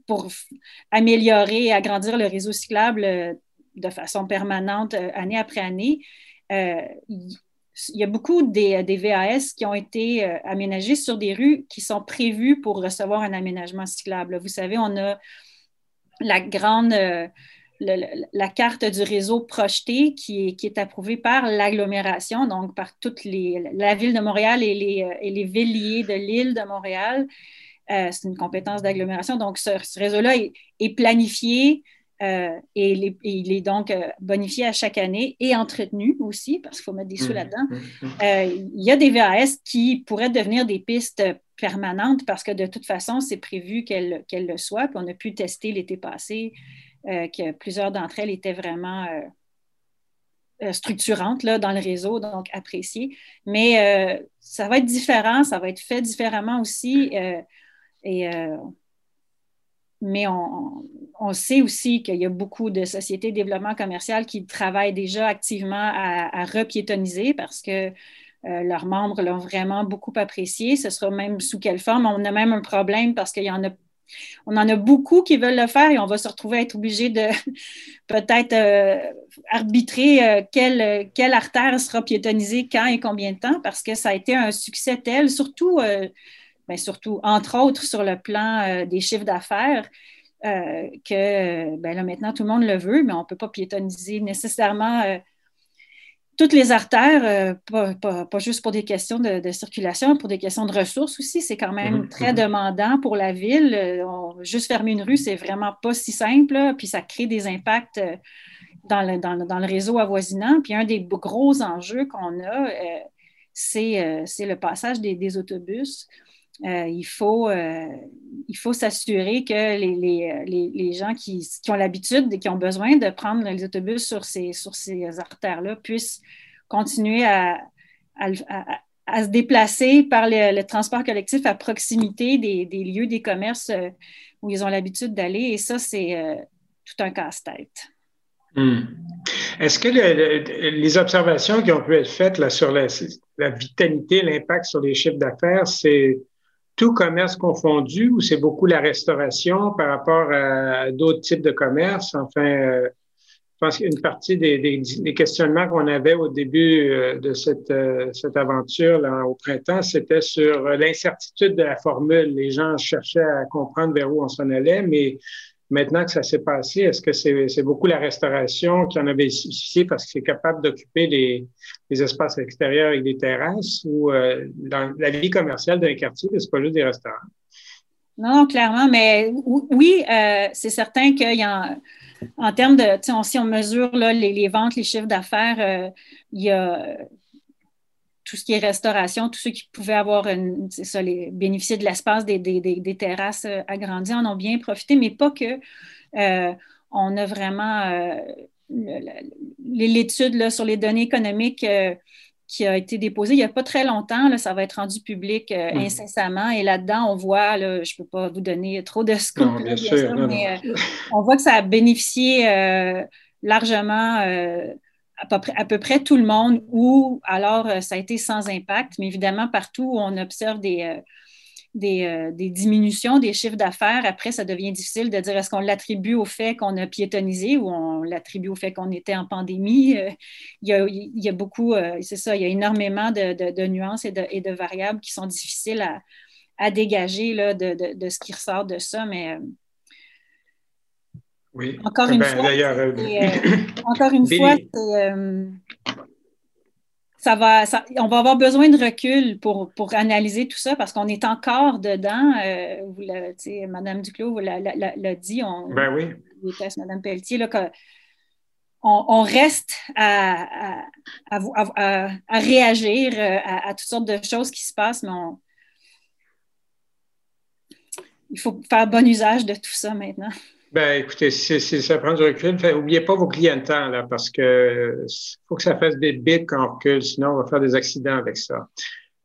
pour améliorer et agrandir le réseau cyclable de façon permanente année après année il y a beaucoup des, VAS qui ont été euh, aménagés sur des rues qui sont prévues pour recevoir un aménagement cyclable. Vous savez, on a la grande, euh, la carte du réseau projeté qui est, qui est approuvée par l'agglomération, donc par toute la ville de Montréal et les, euh, et les villes liées de l'île de Montréal. c'est une compétence d'agglomération. Donc, ce, réseau-là est, planifié euh, et, il est donc euh, bonifié à chaque année et entretenu aussi, parce qu'il faut mettre des sous mmh, là-dedans. Mmh, mmh. Euh, il y a des VAS qui pourraient devenir des pistes permanentes parce que de toute façon, c'est prévu qu'elles le soient. Puis on a pu tester l'été passé que plusieurs d'entre elles étaient vraiment structurantes là, dans le réseau, donc appréciées. Mais ça va être différent, ça va être fait différemment aussi. et mais on, sait aussi qu'il y a beaucoup de sociétés de développement commercial qui travaillent déjà activement à, repiétoniser parce que euh, leurs membres l'ont vraiment beaucoup apprécié. Ce sera même sous quelle forme? On a même un problème parce qu'il y en a on en a beaucoup qui veulent le faire et on va se retrouver à être obligé de [laughs] peut-être euh, arbitrer euh, quelle, quelle, artère sera piétonisée quand et combien de temps parce que ça a été un succès tel, surtout mais surtout, entre autres, sur le plan euh, des chiffres d'affaires, euh, que ben là, maintenant, tout le monde le veut, mais on ne peut pas piétoniser nécessairement. Euh, toutes les artères, pas, pas, juste pour des questions de, circulation, pour des questions de ressources aussi. C'est quand même mhm, très mhm. demandant pour la ville. juste fermer une rue, c'est vraiment pas si simple. puis ça crée des impacts dans le, dans, le, réseau avoisinant. Puis un des gros enjeux qu'on a, euh, euh, c'est le passage des, autobus. Euh, il faut, il faut s'assurer que les, les, gens qui, qui ont l'habitude et qui ont besoin de prendre les autobus sur ces, sur ces artères-là puissent continuer à, à, se déplacer par le, transport collectif à proximité des, des lieux, des commerces où ils ont l'habitude d'aller. Et ça, c'est tout un casse-tête. Hmm. Est-ce que les observations qui ont pu être faites là, sur la, vitalité, l'impact sur les chiffres d'affaires, c'est tout commerce confondu ou c'est beaucoup la restauration par rapport à, d'autres types de commerces? Enfin, euh, je pense qu'une partie des, questionnements qu'on avait au début euh, de cette, euh, cette aventure là, au printemps, c'était sur l'incertitude de la formule. Les gens cherchaient à comprendre vers où on s'en allait, mais Maintenant que ça s'est passé, est-ce que c'est beaucoup la restauration qui en a bénéficié parce que c'est capable d'occuper les, espaces extérieurs avec des terrasses ou euh, dans la vie commerciale d'un quartier, c'est pas juste des restaurants? Non, clairement, mais oui, euh, c'est certain qu'il y a en termes de, si on mesure les, ventes, les chiffres d'affaires, euh, il y a tout ce qui est restauration, tous ceux qui pouvaient avoir ça, les, bénéficier de l'espace des, des, terrasses euh, agrandies en ont bien profité, mais pas que. Euh, on a vraiment euh, l'étude sur les données économiques qui a été déposée il n'y a pas très longtemps. Là, ça va être rendu public mmh. incessamment. Et là-dedans, on voit, je ne peux pas vous donner trop de scoop, mais on voit que ça a bénéficié largement à peu, près, tout le monde ou alors euh, ça a été sans impact, mais évidemment, partout où on observe des, euh, euh, des, diminutions des chiffres d'affaires, après, ça devient difficile de dire est-ce qu'on l'attribue au fait qu'on a piétonisé ou on l'attribue au fait qu'on était en pandémie? il, y a, beaucoup, c'est ça, il y a énormément de, nuances et de, variables qui sont difficiles à, dégager de, ce qui ressort de ça, mais oui. Encore une fois, euh, euh, encore une fois, euh, ça va, on va avoir besoin de recul pour, pour analyser tout ça parce qu'on est encore dedans. vous Madame Duclos l'a dit. On, ben oui. Madame Pelletier, là, on, reste à, à, à réagir à, toutes sortes de choses qui se passent, mais il faut faire bon usage de tout ça maintenant. Ben, écoutez, si, ça prend du recul, n'oubliez pas vos clientants, là, parce que faut que ça fasse des bits quand on recule, sinon on va faire des accidents avec ça.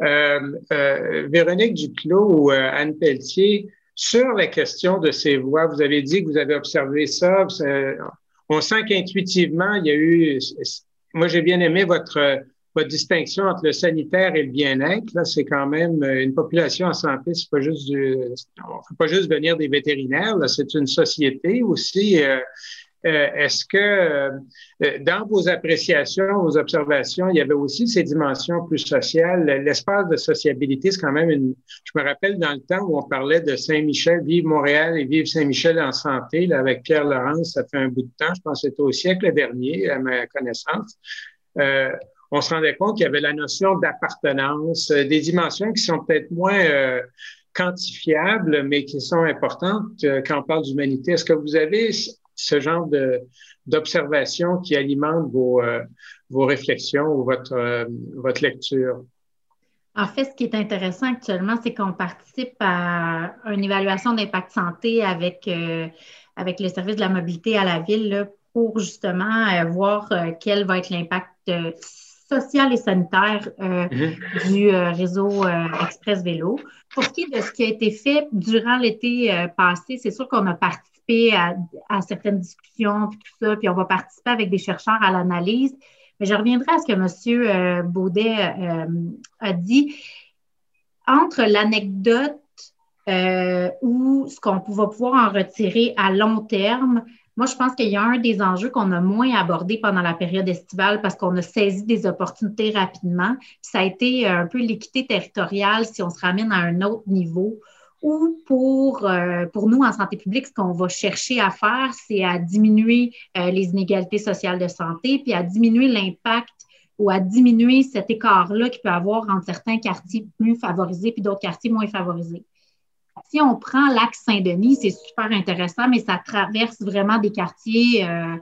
Euh, euh, Véronique Duclos ou euh, Anne Pelletier, sur la question de ces voix, vous avez dit que vous avez observé ça. On sent qu'intuitivement, il y a eu. Moi, j'ai bien aimé votre votre distinction entre le sanitaire et le bien-être, là, c'est quand même euh, une population en santé, c'est pas juste du, on fait pas juste venir des vétérinaires, là, c'est une société aussi. Euh, euh, est-ce que dans vos appréciations, vos observations, il y avait aussi ces dimensions plus sociales? L'espace de sociabilité, c'est quand même une. Je me rappelle dans le temps où on parlait de Saint-Michel, Vive Montréal et Vive Saint-Michel en santé, là, avec Pierre Laurence, ça fait un bout de temps, je pense que c'était au siècle dernier, à ma connaissance. On se rendait compte qu'il y avait la notion d'appartenance, euh, des dimensions qui sont peut-être moins euh, quantifiables, mais qui sont importantes euh, quand on parle d'humanité. Est-ce que vous avez ce genre d'observation qui alimente vos, réflexions ou votre, votre lecture? En fait, ce qui est intéressant actuellement, c'est qu'on participe à une évaluation d'impact santé avec, avec le service de la mobilité à la ville pour justement voir quel va être l'impact social et sanitaire euh, mhm. du euh, réseau euh, Express Vélo. Pour ce qui est de ce qui a été fait durant l'été passé, c'est sûr qu'on a participé à, certaines discussions, puis tout ça, puis on va participer avec des chercheurs à l'analyse. Mais je reviendrai à ce que M. Baudet a dit. Entre l'anecdote ou ce qu'on va pouvoir en retirer à long terme, moi, je pense qu'il y a un des enjeux qu'on a moins abordé pendant la période estivale parce qu'on a saisi des opportunités rapidement. Ça a été un peu l'équité territoriale si on se ramène à un autre niveau. Ou pour, euh, nous, en santé publique, ce qu'on va chercher à faire, c'est à diminuer euh, les inégalités sociales de santé, puis à diminuer l'impact ou à diminuer cet écart-là qu'il peut avoir entre certains quartiers plus favorisés et d'autres quartiers moins favorisés. Si on prend l'axe Saint-Denis, c'est super intéressant, mais ça traverse vraiment des quartiers euh,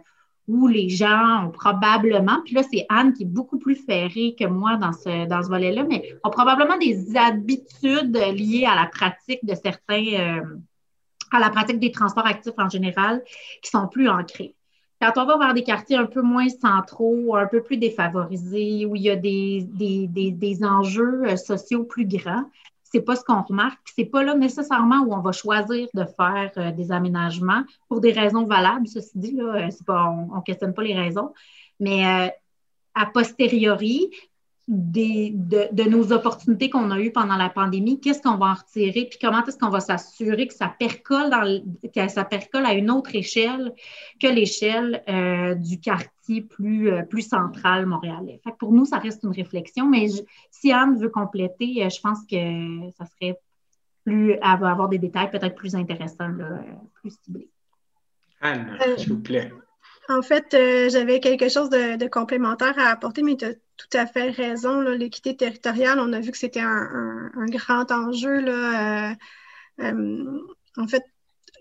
où les gens ont probablement, puis là, c'est Anne qui est beaucoup plus ferrée que moi dans ce, dans ce volet-là, mais ont probablement des habitudes liées à la pratique de certains, euh, à la pratique des transports actifs en général, qui sont plus ancrés. Quand on va vers des quartiers un peu moins centraux, un peu plus défavorisés, où il y a des, des, enjeux euh, sociaux plus grands, c'est pas ce qu'on remarque. C'est pas là nécessairement où on va choisir de faire euh, des aménagements pour des raisons valables. Ceci dit, là, euh, pas, on ne questionne pas les raisons. Mais euh, a posteriori, des, de, nos opportunités qu'on a eues pendant la pandémie, qu'est-ce qu'on va en retirer, puis comment est-ce qu'on va s'assurer que ça percole dans que ça percole à une autre échelle que l'échelle du quartier plus, euh, plus central montréalais. Fait pour nous, ça reste une réflexion, mais si Anne veut compléter, euh, je pense que ça serait plus avoir des détails peut-être plus intéressants, plus ciblés. Anne, s'il vous plaît. En fait, j'avais quelque chose de, de, complémentaire à apporter, mais tu tout à fait raison. L'équité territoriale, on a vu que c'était un, grand enjeu. Là, euh, euh, en fait,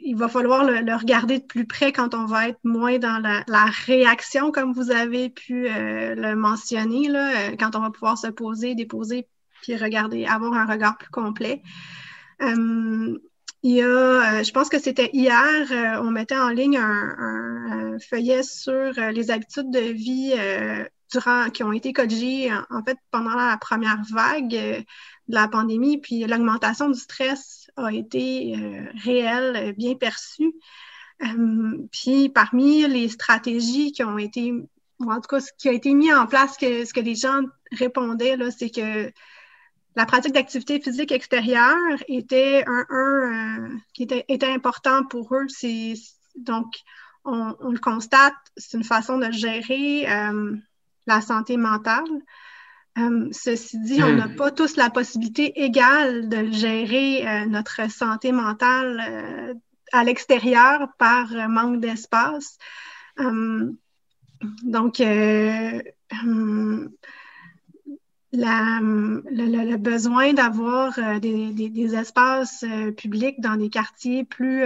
il va falloir le, regarder de plus près quand on va être moins dans la, réaction, comme vous avez pu euh, le mentionner, là, quand on va pouvoir se poser, déposer, puis regarder, avoir un regard plus complet. il y a, je pense que c'était hier, on mettait en ligne un, feuillet sur les habitudes de vie qui ont été corrigés en, fait pendant la première vague euh, de la pandémie, puis l'augmentation du stress a été euh, réelle, bien perçue. Euh, puis parmi les stratégies qui ont été, en tout cas, ce qui a été mis en place, ce que les gens répondaient, c'est que la pratique d'activité physique extérieure était un, qui était, important pour eux. Donc, on, on, le constate, c'est une façon de gérer la santé mentale. Euh, ceci dit, on n'a hmm. pas tous la possibilité égale de gérer euh, notre santé mentale euh, à l'extérieur par manque d'espace. donc, le, besoin d'avoir des, des, espaces publics dans des quartiers plus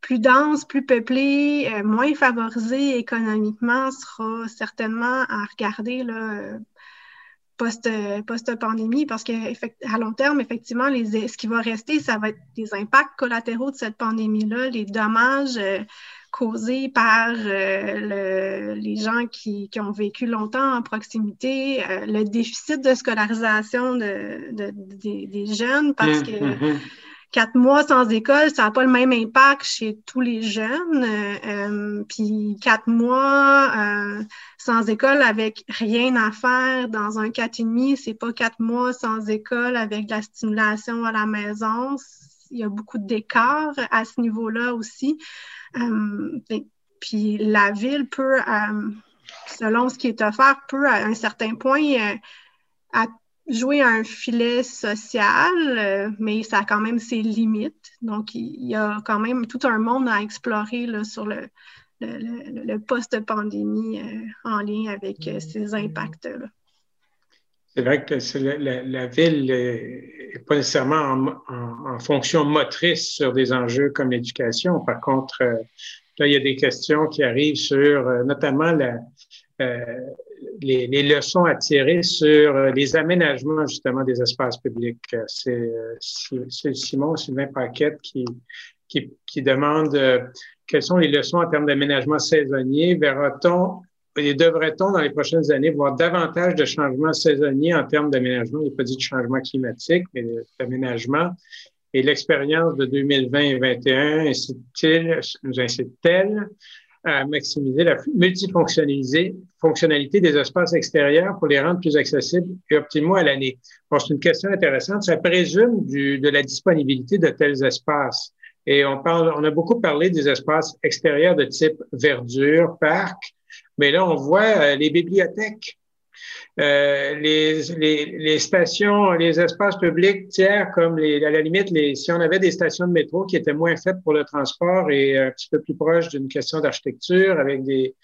plus dense, plus peuplé, euh, moins favorisé économiquement sera certainement à regarder là, post-pandémie parce qu'à long terme, effectivement, les, ce qui va rester, ça va être des impacts collatéraux de cette pandémie-là, les dommages euh, causés par euh, les gens qui, ont vécu longtemps en proximité, le déficit de scolarisation de, des, jeunes parce mmh, que mmh, quatre mois sans école, ça n'a pas le même impact chez tous les jeunes. Euh, puis quatre mois euh, sans école avec rien à faire dans un quatre et demi, c'est pas quatre mois sans école avec de la stimulation à la maison. Il y a beaucoup d'écarts à ce niveau-là aussi. Euh, puis la ville peut, selon ce qui est offert, peut à un certain point à jouer un filet social, euh, mais ça a quand même ses limites. Donc, il y a quand même tout un monde à explorer là, sur le, le, post-pandémie euh, en lien avec euh, ces impacts-là. C'est vrai que la, ville n'est pas nécessairement en, fonction motrice sur des enjeux comme l'éducation. Par contre, là, il y a des questions qui arrivent sur notamment la, les, leçons à tirer sur euh, les aménagements justement des espaces publics. Euh, c'est Simon Sylvain Paquette qui, demande euh, quelles sont les leçons en termes d'aménagement saisonnier? Verra-t-on et devrait-on dans les prochaines années voir davantage de changements saisonniers en termes d'aménagement? Il n'est pas dit de changement climatique, mais d'aménagement. Et l'expérience de 2020 et 2021 incite-t-il, nous incite-t-elle? À maximiser la multifonctionnalité des espaces extérieurs pour les rendre plus accessibles et optimaux à l'année. Bon, c'est une question intéressante. Ça présume du, de la disponibilité de tels espaces. Et on parle, on a beaucoup parlé des espaces extérieurs de type verdure, parc, mais là, on voit euh, les bibliothèques euh, les, stations, les espaces publics tiers, comme les, à la limite, si on avait des stations de métro qui étaient moins faites pour le transport et un petit peu plus proches d'une question d'architecture, avec des,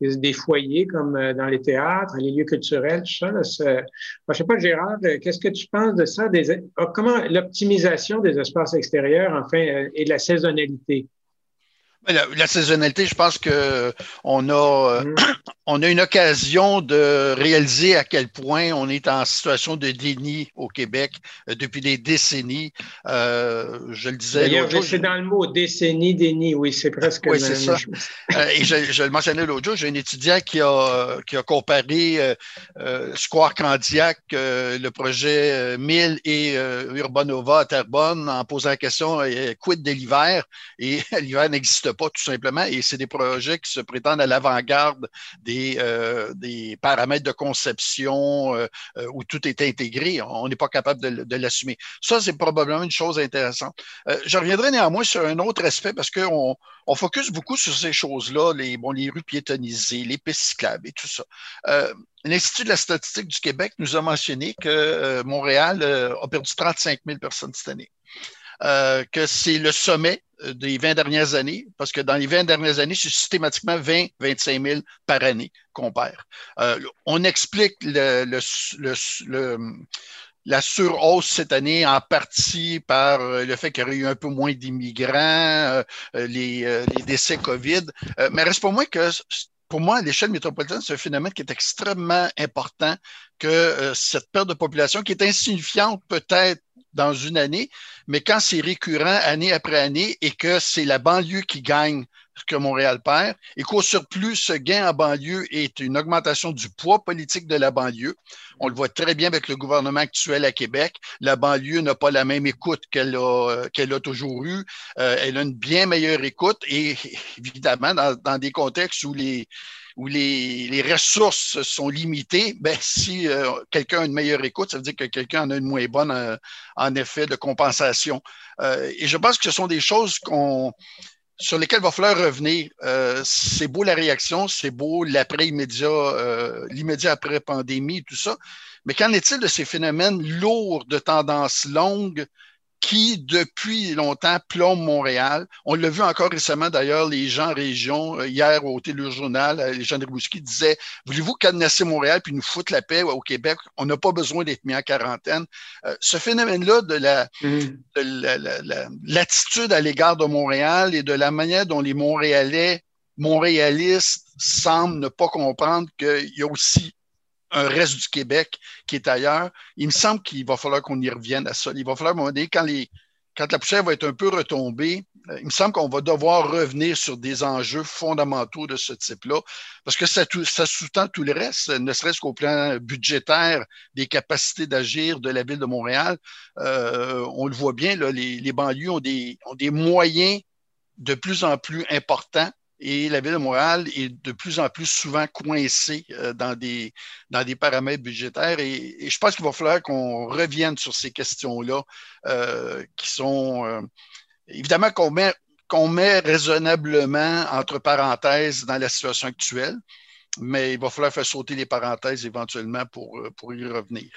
des, foyers comme euh, dans les théâtres, les lieux culturels, tout ça. Là, je sais pas, Gérard, euh, qu'est-ce que tu penses de ça? Des, comment l'optimisation des espaces extérieurs, enfin, et de la saisonnalité? La, saisonnalité, je pense que on a, mm. on a une occasion de réaliser à quel point on est en situation de déni au Québec euh, depuis des décennies. Euh, je le disais. D'ailleurs, c'est dans le mot décennie, déni, oui, c'est presque. Oui, c'est ça. Euh, et je, le mentionnais l'autre jour, j'ai un étudiant qui a, qui a comparé Square Candiac, le projet 1000 et Urbanova à Terrebonne en posant la question quid de l'hiver? Et [laughs] l'hiver n'existe pas, tout simplement. Et c'est des projets qui se prétendent à l'avant-garde des, euh, des, paramètres de conception euh, euh, où tout est intégré. On n'est pas capable de, l'assumer. Ça, c'est probablement une chose intéressante. je reviendrai néanmoins sur un autre aspect parce qu'on on focus beaucoup sur ces choses-là, les, bon, les rues piétonnisées, les pistes cyclables et tout ça. L'Institut de la statistique du Québec nous a mentionné que Montréal a perdu 35 000 personnes cette année. Que c'est le sommet des 20 dernières années, parce que dans les 20 dernières années, c'est systématiquement 20, 25 000 par année qu'on perd. Euh, on explique la surhausse cette année en partie par le fait qu'il y aurait eu un peu moins d'immigrants, les, décès COVID. mais reste pour moi que pour moi, à l'échelle métropolitaine, c'est un phénomène qui est extrêmement important que cette perte de population, qui est insignifiante peut-être dans une année, mais quand c'est récurrent année après année et que c'est la banlieue qui gagne que Montréal perd, et qu'au surplus, ce gain en banlieue est une augmentation du poids politique de la banlieue. On le voit très bien avec le gouvernement actuel à Québec. La banlieue n'a pas la même écoute qu'elle a, qu'elle a toujours eue. Euh, elle a une bien meilleure écoute et évidemment, dans, dans des contextes où les, où les, ressources sont limitées, ben, si euh, quelqu'un a une meilleure écoute, ça veut dire que quelqu'un en a une moins bonne euh, en effet de compensation. Euh, et je pense que ce sont des choses qu'on sur lesquelles il va falloir revenir. c'est beau la réaction, c'est beau l'après immédiat, l'immédiat après pandémie, tout ça. Mais qu'en est-il de ces phénomènes lourds de tendance longue qui, depuis longtemps, plombe Montréal. On l'a vu encore récemment, d'ailleurs, les gens en région, euh, hier au Télé Journal, euh, les gens de Rimouski disaient Voulez-vous cadenasser Montréal puis nous foutre la paix au Québec? On n'a pas besoin d'être mis en quarantaine. Euh, ce phénomène-là de la, mm. l'attitude à l'égard de Montréal et de la manière dont les Montréalais, montréalistes, semblent ne pas comprendre qu'il y a aussi un reste du Québec qui est ailleurs. Il me semble qu'il va falloir qu'on y revienne à ça. Il va falloir, à un moment donné, quand, les, quand la poussière va être un peu retombée, euh, il me semble qu'on va devoir revenir sur des enjeux fondamentaux de ce type-là, parce que ça, ça sous-tend tout le reste, ne serait-ce qu'au plan budgétaire, des capacités d'agir de la ville de Montréal. Euh, on le voit bien, là, les, les banlieues ont des, ont des moyens de plus en plus importants et la Ville de Montréal est de plus en plus souvent coincée euh, dans, des, dans des paramètres budgétaires. Et, je pense qu'il va falloir qu'on revienne sur ces questions-là euh, qui sont euh, évidemment qu'on met, qu'on met raisonnablement entre parenthèses dans la situation actuelle, mais il va falloir faire sauter les parenthèses éventuellement pour, pour y revenir.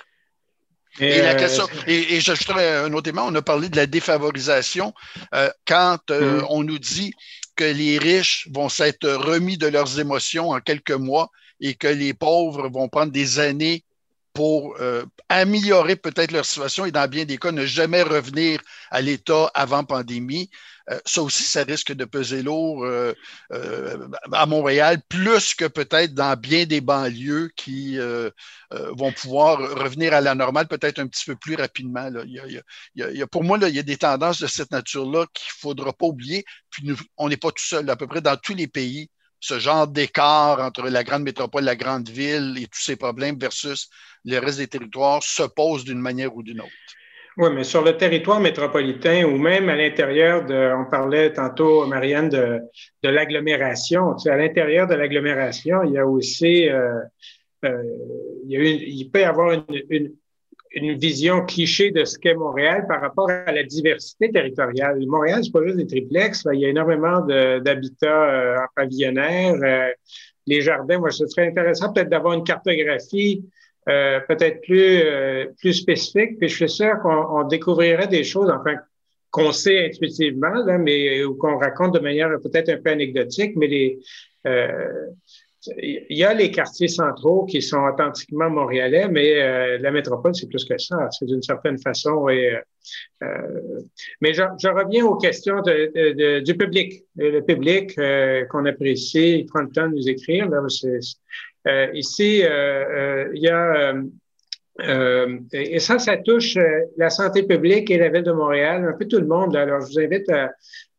Et, la question, et, j'ajouterais un autre élément, on a parlé de la défavorisation. quand mm. on nous dit que les riches vont s'être remis de leurs émotions en quelques mois et que les pauvres vont prendre des années pour euh, améliorer peut-être leur situation et dans bien des cas ne jamais revenir à l'état avant pandémie. Euh, ça aussi, ça risque de peser lourd euh, à Montréal, plus que peut-être dans bien des banlieues qui vont pouvoir revenir à la normale peut-être un petit peu plus rapidement. Il, y a, pour moi, là, il y a des tendances de cette nature-là qu'il ne faudra pas oublier. Puis nous, on n'est pas tout seul. À peu près dans tous les pays, ce genre d'écart entre la grande métropole, la grande ville et tous ces problèmes versus le reste des territoires se pose d'une manière ou d'une autre. Oui, mais sur le territoire métropolitain ou même à l'intérieur de, on parlait tantôt, Marianne, de, de l'agglomération. Tu sais, à l'intérieur de l'agglomération, il y a aussi, euh, euh, il, y a une, il peut y avoir une, une, une vision cliché de ce qu'est Montréal par rapport à la diversité territoriale. Montréal, c'est pas juste des triplex. il y a énormément d'habitats euh, en pavillonnaire. Euh, les jardins. Moi, ce serait intéressant peut-être d'avoir une cartographie euh, peut-être plus, euh, plus spécifique. Puis je suis sûr qu'on découvrirait des choses, enfin, qu'on sait intuitivement, là, mais ou qu'on raconte de manière peut-être un peu anecdotique, mais les, euh, il y a les quartiers centraux qui sont authentiquement montréalais, mais euh, la métropole, c'est plus que ça. C'est d'une certaine façon. Euh, euh mais je, reviens aux questions du public. Le public qu'on apprécie, il prend le temps de nous écrire. Ici, il y a euh, et ça, ça touche euh, la santé publique et la ville de Montréal, un peu tout le monde. Alors, je vous invite à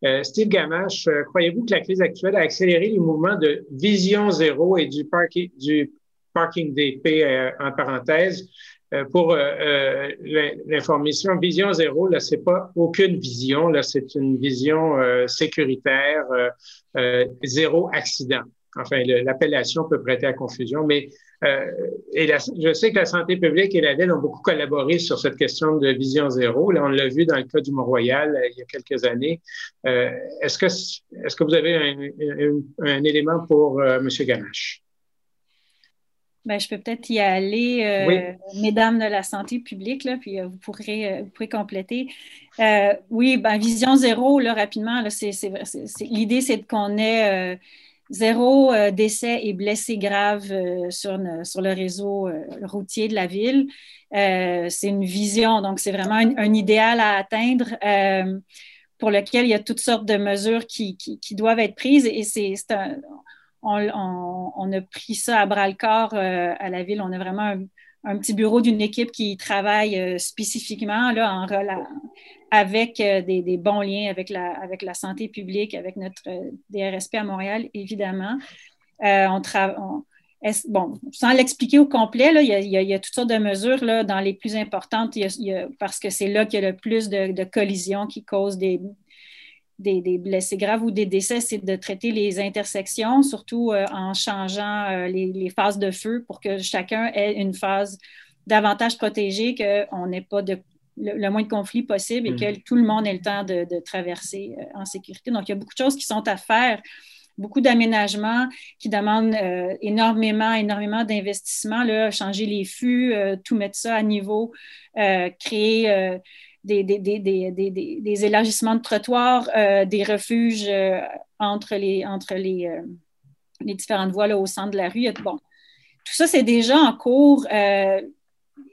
euh, Steve Gamache. Croyez-vous que la crise actuelle a accéléré les mouvements de vision zéro et du parking, du parking DP en parenthèse? pour l'information, vision zéro, là, c'est pas aucune vision, là, c'est une vision sécuritaire, zéro accident. Enfin, l'appellation peut prêter à confusion, mais euh, et je sais que la santé publique et la ville ont beaucoup collaboré sur cette question de vision zéro. Là, on l'a vu dans le cas du Mont-Royal euh, il y a quelques années. Euh, est-ce que est-ce que vous avez un, élément pour M. Ganache? Ben, je peux peut-être y aller, mesdames de la santé publique, là, puis vous, pourrez, vous pourrez compléter. oui, ben, vision zéro, là, rapidement, là, l'idée, c'est qu'on ait zéro euh, décès et blessés graves euh, sur, sur, le réseau euh, routier de la ville. c'est une vision, donc c'est vraiment un, idéal à atteindre pour lequel il y a toutes sortes de mesures qui, qui, doivent être prises. Et c'est on, on, a pris ça à bras le corps à la ville. On a vraiment un, un petit bureau d'une équipe qui travaille spécifiquement là, en, avec euh, des, bons liens avec la, avec la santé publique, avec notre euh, DRSP à Montréal, évidemment. Euh, on, bon, sans l'expliquer au complet, là, il, y a, toutes sortes de mesures là, dans les plus importantes, parce que c'est là qu'il y a le plus de, collisions qui causent des, des, blessés graves ou des décès, c'est de traiter les intersections, surtout en changeant les, les, phases de feu pour que chacun ait une phase davantage protégée, qu'on n'ait pas de le, moins de conflits possible et mm. que tout le monde ait le temps de, traverser euh, en sécurité. Donc, il y a beaucoup de choses qui sont à faire beaucoup d'aménagements qui demandent euh, énormément, énormément d'investissements, changer les fûts, euh, tout mettre ça à niveau, créer des, des, élargissements de trottoirs, des refuges entre les, entre les, les différentes voies là, au centre de la rue. Bon, tout ça, c'est déjà en cours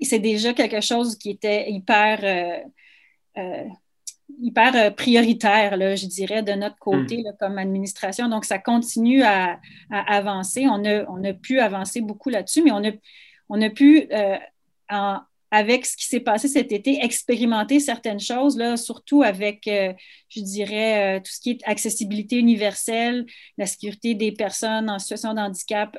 c'est déjà quelque chose qui était hyper, euh, euh, hyper euh, prioritaire, là, je dirais, de notre côté hmm. comme administration. Donc, ça continue à, avancer. On a, on a, pu avancer beaucoup là-dessus, mais on a, on a pu, avec ce qui s'est passé cet été, expérimenter certaines choses, là, surtout avec, je dirais, tout ce qui est accessibilité universelle, la sécurité des personnes en situation de handicap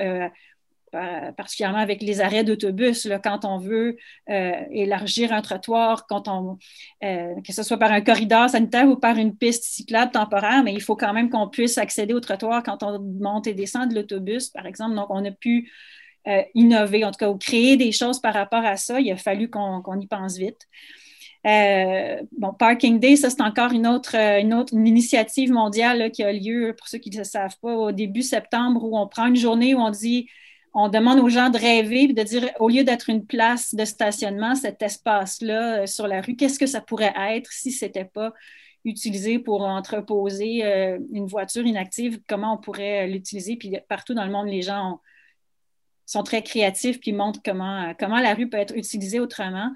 particulièrement avec les arrêts d'autobus, quand on veut euh, élargir un trottoir, quand on, euh, que ce soit par un corridor sanitaire ou par une piste cyclable temporaire, mais il faut quand même qu'on puisse accéder au trottoir quand on monte et descend de l'autobus, par exemple. Donc, on a pu euh, innover, en tout cas, ou créer des choses par rapport à ça. Il a fallu qu'on y pense vite. bon, Parking Day, ça, c'est encore une autre, une autre initiative mondiale qui a lieu, pour ceux qui ne le savent pas, au début septembre, où on prend une journée où on dit on demande aux gens de rêver, de dire, au lieu d'être une place de stationnement, cet espace-là euh, sur la rue, qu'est-ce que ça pourrait être si ce n'était pas utilisé pour entreposer euh, une voiture inactive, comment on pourrait l'utiliser? Puis partout dans le monde, les gens sont très créatifs puis montrent comment, comment la rue peut être utilisée autrement.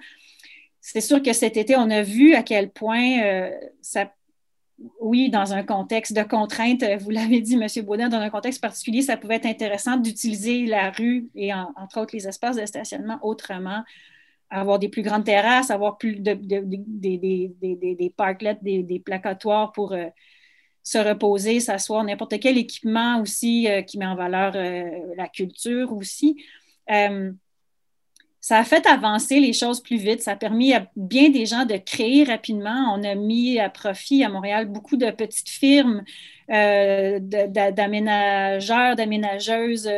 C'est sûr que cet été, on a vu à quel point euh, ça oui, dans un contexte de contrainte, euh, vous l'avez dit, M. Baudin, dans un contexte particulier, ça pouvait être intéressant d'utiliser la rue et entre autres les espaces de stationnement autrement, avoir des plus grandes terrasses, avoir plus de, des parklets, des, placatoires pour euh, se reposer, s'asseoir, n'importe quel équipement aussi euh, qui met en valeur la culture aussi ça a fait avancer les choses plus vite. Ça a permis à bien des gens de créer rapidement. On a mis à profit à Montréal beaucoup de petites firmes euh, d'aménageurs, d'aménageuses,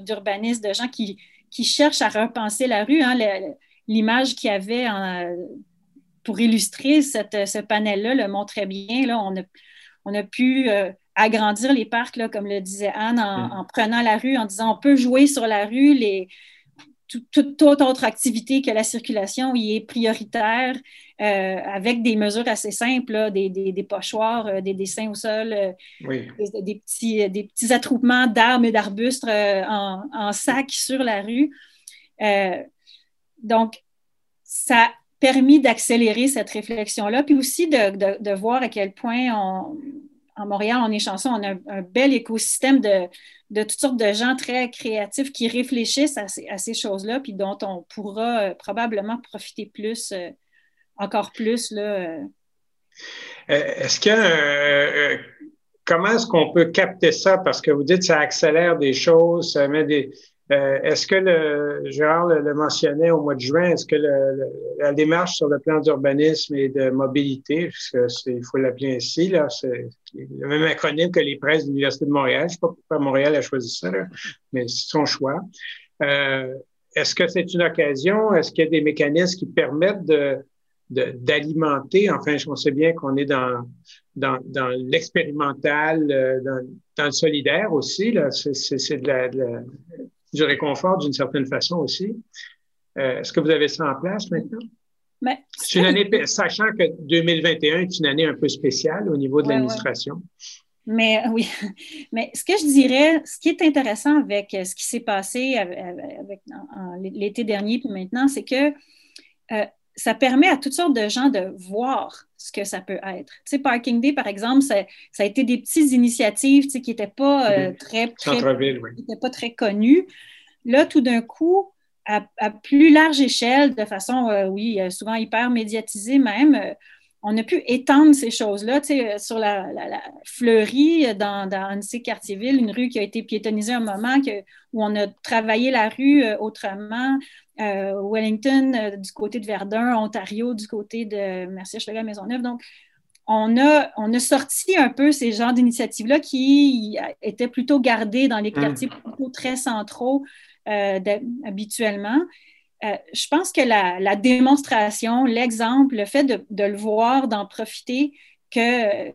d'urbanistes, de, gens qui, cherchent à repenser la rue. Hein. L'image qu'il y avait pour illustrer ce panel-là le montrait bien. On a pu euh, agrandir les parcs, là, comme le disait Anne, en, mm. en, prenant la rue, en disant on peut jouer sur la rue, les, toute, autre activité que la circulation y est prioritaire euh, avec des mesures assez simples, des, des, pochoirs, euh, des dessins au sol, euh, des, petits, des petits attroupements d'arbres et d'arbustes en, en, sac sur la rue. donc, ça permis d'accélérer cette réflexion-là, puis aussi de, de, voir à quel point on, en Montréal, on est chanceux, on a un, bel écosystème de, de, toutes sortes de gens très créatifs qui réfléchissent à ces, choses-là, puis dont on pourra euh, probablement profiter plus, euh, encore plus. Euh. Est-ce que comment est-ce qu'on peut capter ça? Parce que vous dites que ça accélère des choses, ça met des, euh, est-ce que le Gérard le, mentionnait au mois de juin, est-ce que la démarche sur le plan d'urbanisme et de mobilité, il faut l'appeler ainsi, là, c'est le même acronyme que les presses de l'Université de Montréal. Je ne sais pas pourquoi Montréal a choisi ça, mais c'est son choix. Euh, est-ce que c'est une occasion? Est-ce qu'il y a des mécanismes qui permettent d'alimenter. Enfin, on sait bien qu'on est dans, l'expérimental, euh, dans, le solidaire aussi. Là. C'est, de, la, du réconfort d'une certaine façon aussi. Euh, est-ce que vous avez ça en place maintenant? Mais, c'est une année, sachant que 2021 est une année un peu spéciale au niveau de l'administration. Mais oui, [laughs] mais ce que je dirais, ce qui est intéressant avec euh, ce qui s'est passé avec, l'été dernier puis maintenant, c'est que euh, ça permet à toutes sortes de gens de voir ce que ça peut être. Tu sais, Parking Day, par exemple, ça, a été des petites initiatives tu sais, qui n'étaient pas, euh, très, pas très connues. Là, tout d'un coup, à, plus large échelle, de façon, euh, oui, euh, souvent hyper médiatisée même, on a pu étendre ces choses-là. Tu sais, sur la, fleurie, dans, dans de ces quartiers-villes, une rue qui a été piétonnisée un moment, que, où on a travaillé la rue autrement. Euh, Wellington euh, du côté de Verdun, Ontario du côté de Merci Maison Maisonneuve. Donc, on a, on a sorti un peu ces genres d'initiatives-là qui étaient plutôt gardées dans les mm. quartiers plutôt très centraux euh, habituellement. Je pense que la, démonstration, l'exemple, le fait de, le voir, d'en profiter, que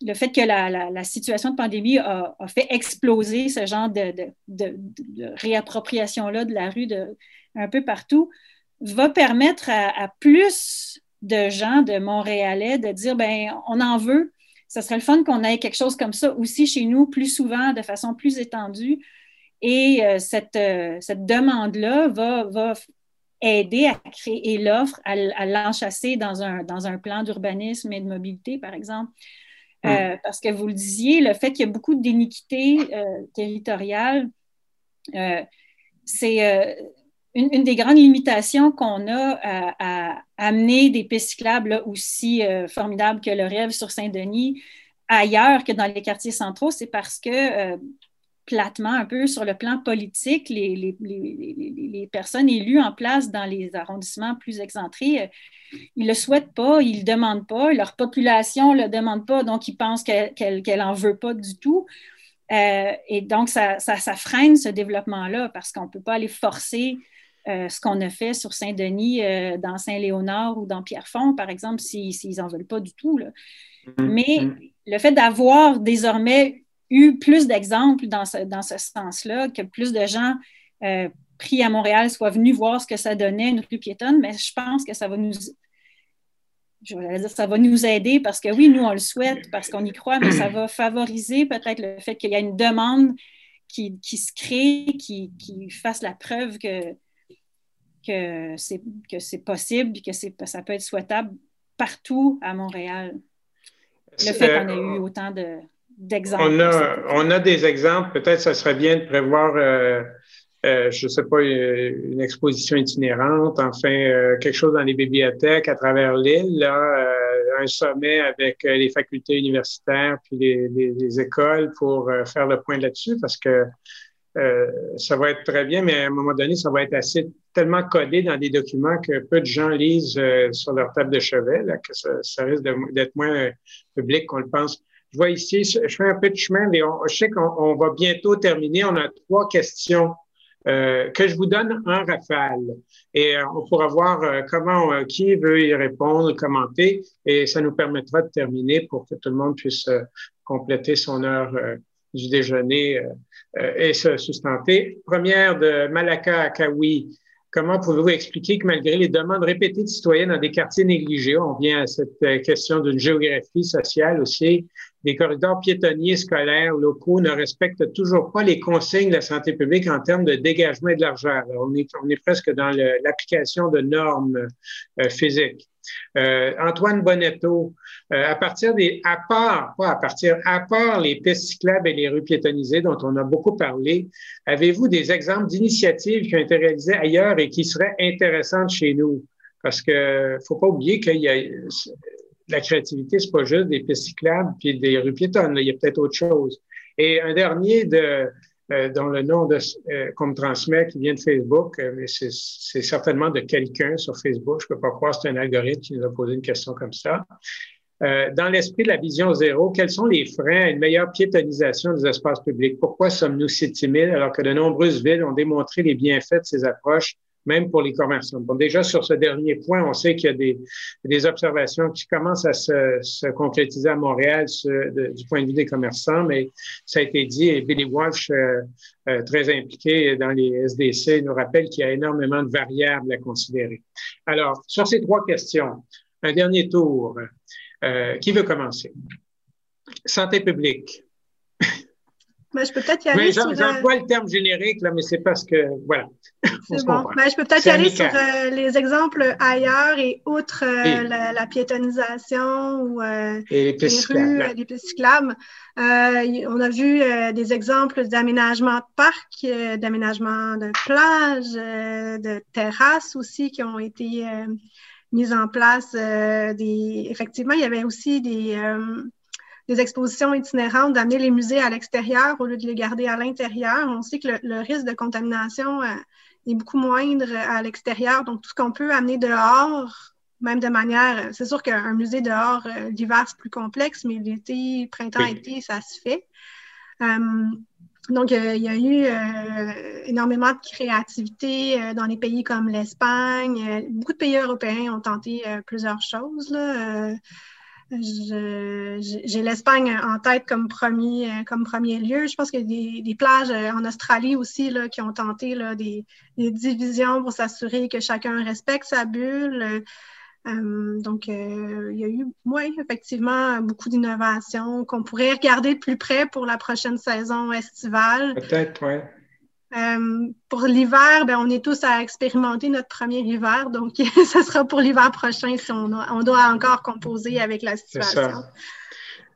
le fait que la, situation de pandémie a, fait exploser ce genre de, réappropriation-là de la rue, un peu partout, va permettre à, plus de gens de Montréalais de dire, ben on en veut. Ce serait le fun qu'on ait quelque chose comme ça aussi chez nous, plus souvent, de façon plus étendue. Et euh, cette, euh, cette demande-là va, va aider à créer l'offre, à, l'enchasser dans un, dans un plan d'urbanisme et de mobilité, par exemple. Euh, mm. parce que vous le disiez, le fait qu'il y a beaucoup d'iniquité territoriale, c'est une, des grandes limitations qu'on a à, amener des pistes cyclables aussi euh, formidables que le rêve sur Saint-Denis ailleurs que dans les quartiers centraux, c'est parce que, euh, platement, un peu sur le plan politique, les, les, les, personnes élues en place dans les arrondissements plus excentrés, euh, ils ne le souhaitent pas, ils ne le demandent pas, leur population ne le demande pas, donc ils pensent qu'elle n'en veut pas du tout. et donc, ça, ça, ça, freine ce développement-là parce qu'on ne peut pas aller forcer euh, ce qu'on a fait sur Saint-Denis, euh, dans Saint-Léonard ou dans Pierrefonds, par exemple, s'ils n'en veulent pas du tout. Mm-hmm. Mais mm-hmm. le fait d'avoir désormais eu plus d'exemples dans ce, dans ce sens-là, que plus de gens euh, pris à Montréal soient venus voir ce que ça donnait, une rue piétonne, mais je pense que ça va nous je vais dire, ça va nous aider parce que oui, nous, on le souhaite, parce qu'on y croit, mais ça va favoriser peut-être le fait qu'il y a une demande qui, qui se crée, qui, qui, fasse la preuve que, que c'est, que c'est possible et que c'est, ça peut être souhaitable partout à Montréal. Le fait qu'on ait eu autant de, d'exemples. On a, on a des exemples. Peut-être ça serait bien de prévoir, euh, euh, je ne sais pas, une exposition itinérante, enfin, euh, quelque chose dans les bibliothèques à travers l'île, là, un sommet avec les facultés universitaires puis les, les écoles pour faire le point là-dessus parce que ça va être très bien, mais à un moment donné, ça va être assez tellement codé dans des documents que peu de gens lisent sur leur table de chevet, là, que ça, risque d'être moins public qu'on le pense. Je vois ici, je fais un peu de chemin, mais je sais qu'on va bientôt terminer. On a trois questions que je vous donne en rafale. Et on pourra voir comment, qui veut y répondre, commenter, et ça nous permettra de terminer pour que tout le monde puisse compléter son heure du déjeuner et se sustenter. Première de Malaka Akawi. Comment pouvez-vous expliquer que malgré les demandes répétées de citoyens dans des quartiers négligés, on vient à cette question d'une géographie sociale aussi, les corridors piétonniers scolaires locaux ne respectent toujours pas les consignes de la santé publique en termes de dégagement de l'argent. On est, on est presque dans l'application de normes euh, physiques. Euh, Antoine Bonetto, euh, à partir des, à part, pas à partir, à part les pistes cyclables et les rues piétonnisées dont on a beaucoup parlé, avez-vous des exemples d'initiatives qui ont été réalisées ailleurs et qui seraient intéressantes chez nous? Parce que faut pas oublier qu'il y a la créativité, c'est pas juste des pistes cyclables puis des rues piétonnes. Il y a peut-être autre chose. Et un dernier de, euh, dont le nom euh, qu'on me transmet qui vient de Facebook, euh, mais c'est, certainement de quelqu'un sur Facebook. Je peux pas croire que c'est un algorithme qui nous a posé une question comme ça. Dans l'esprit de la vision zéro, quels sont les freins à une meilleure piétonisation des espaces publics? Pourquoi sommes-nous si timides alors que de nombreuses villes ont démontré les bienfaits de ces approches même pour les commerçants. Bon, déjà, sur ce dernier point, on sait qu'il y a des, observations qui commencent à se, se concrétiser à Montréal du point de vue des commerçants, mais ça a été dit, et Billy Walsh, euh, euh, très impliqué dans les SDC, nous rappelle qu'il y a énormément de variables à considérer. Alors, sur ces trois questions, un dernier tour. Euh, qui veut commencer? Santé publique. Ben, je peux peut-être y aller sur... J'emploie le terme générique, là, mais c'est parce que, voilà. [laughs] C'est bon. Ben, je peux peut-être y aller sur euh, les exemples ailleurs et outre euh, la, piétonisation ou euh, les, rues, les pistes cyclables. on a vu des exemples d'aménagement de parcs, d'aménagement de plages, de terrasses aussi qui ont été mises en place. des... Effectivement, il y avait aussi des des expositions itinérantes, d'amener les musées à l'extérieur au lieu de les garder à l'intérieur. On sait que le, risque de contamination euh, est beaucoup moindre à l'extérieur. Donc, tout ce qu'on peut amener dehors, même de manière, c'est sûr qu'un musée dehors, euh, l'hiver, c'est plus complexe, mais l'été, printemps-été, ça se fait. Euh, donc, il y a eu énormément de créativité dans les pays comme l'Espagne. beaucoup de pays européens ont tenté plusieurs choses. Là. J'ai l'Espagne en tête comme premier, comme premier lieu. Je pense qu'il y a des, plages euh, en Australie aussi là, qui ont tenté là, des, divisions pour s'assurer que chacun respecte sa bulle. Euh, donc, euh, il y a eu, oui, effectivement, beaucoup d'innovations qu'on pourrait regarder de plus près pour la prochaine saison estivale. Peut-être, oui. Euh, pour l'hiver, ben, on est tous à expérimenter notre premier hiver, donc [laughs] ce sera pour l'hiver prochain si on, on, doit encore composer avec la situation.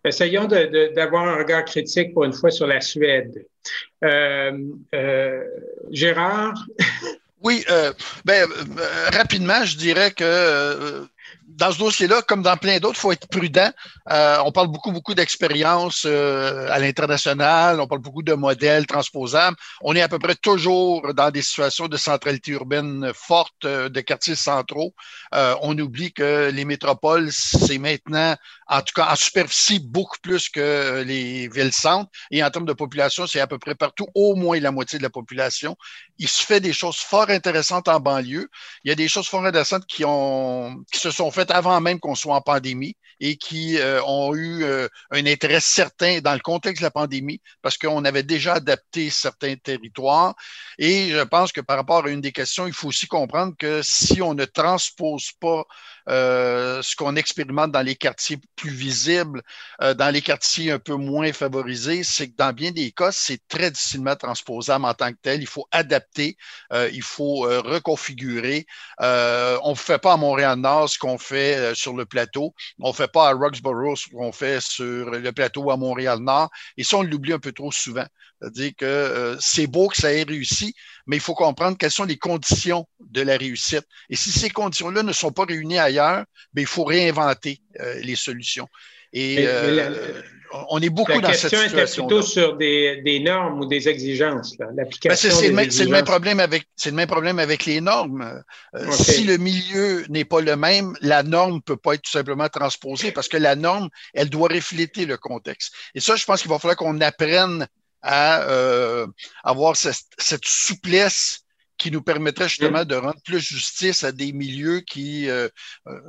Essayons d'avoir un regard critique pour une fois sur la Suède. Euh, euh, Gérard? Oui, ben, rapidement, je dirais que dans ce dossier-là, comme dans plein d'autres, il faut être prudent. Euh, on parle beaucoup, beaucoup d'expérience euh, à l'international, on parle beaucoup de modèles transposables. On est à peu près toujours dans des situations de centralité urbaine forte, euh, de quartiers centraux. on oublie que les métropoles, c'est maintenant, en tout cas en superficie, beaucoup plus que les villes-centres. Et en termes de population, c'est à peu près partout, au moins la moitié de la population. Il se fait des choses fort intéressantes en banlieue. Il y a des choses fort intéressantes qui, ont, qui se sont faites avant même qu'on soit en pandémie et qui euh, ont eu euh, un intérêt certain dans le contexte de la pandémie parce qu'on avait déjà adapté certains territoires. Et je pense que par rapport à une des questions, il faut aussi comprendre que si on ne transpose pas ce qu'on expérimente dans les quartiers plus visibles, euh, dans les quartiers un peu moins favorisés, c'est que dans bien des cas, c'est très difficilement transposable en tant que tel. Il faut adapter, euh, il faut reconfigurer. on ne fait pas à Montréal-Nord ce qu'on fait sur le plateau. On ne fait pas à Roxborough ce qu'on fait sur le plateau à Montréal-Nord. Et ça, on l'oublie un peu trop souvent. C'est-à-dire que c'est beau que ça ait réussi, mais il faut comprendre quelles sont les conditions de la réussite. Et si ces conditions-là ne sont pas réunies ailleurs, bien, il faut réinventer euh, les solutions. Et euh, on est beaucoup dans cette situation. La question était plutôt sur des, normes ou des exigences. L'application c'est, le, même problème avec, c'est le même problème avec les normes. Euh, si le milieu n'est pas le même, la norme ne peut pas être tout simplement transposée parce que la norme, elle doit refléter le contexte. Et ça, je pense qu'il va falloir qu'on apprenne à euh, avoir cette, souplesse qui nous permettrait justement de rendre plus justice à des milieux qui, euh, euh,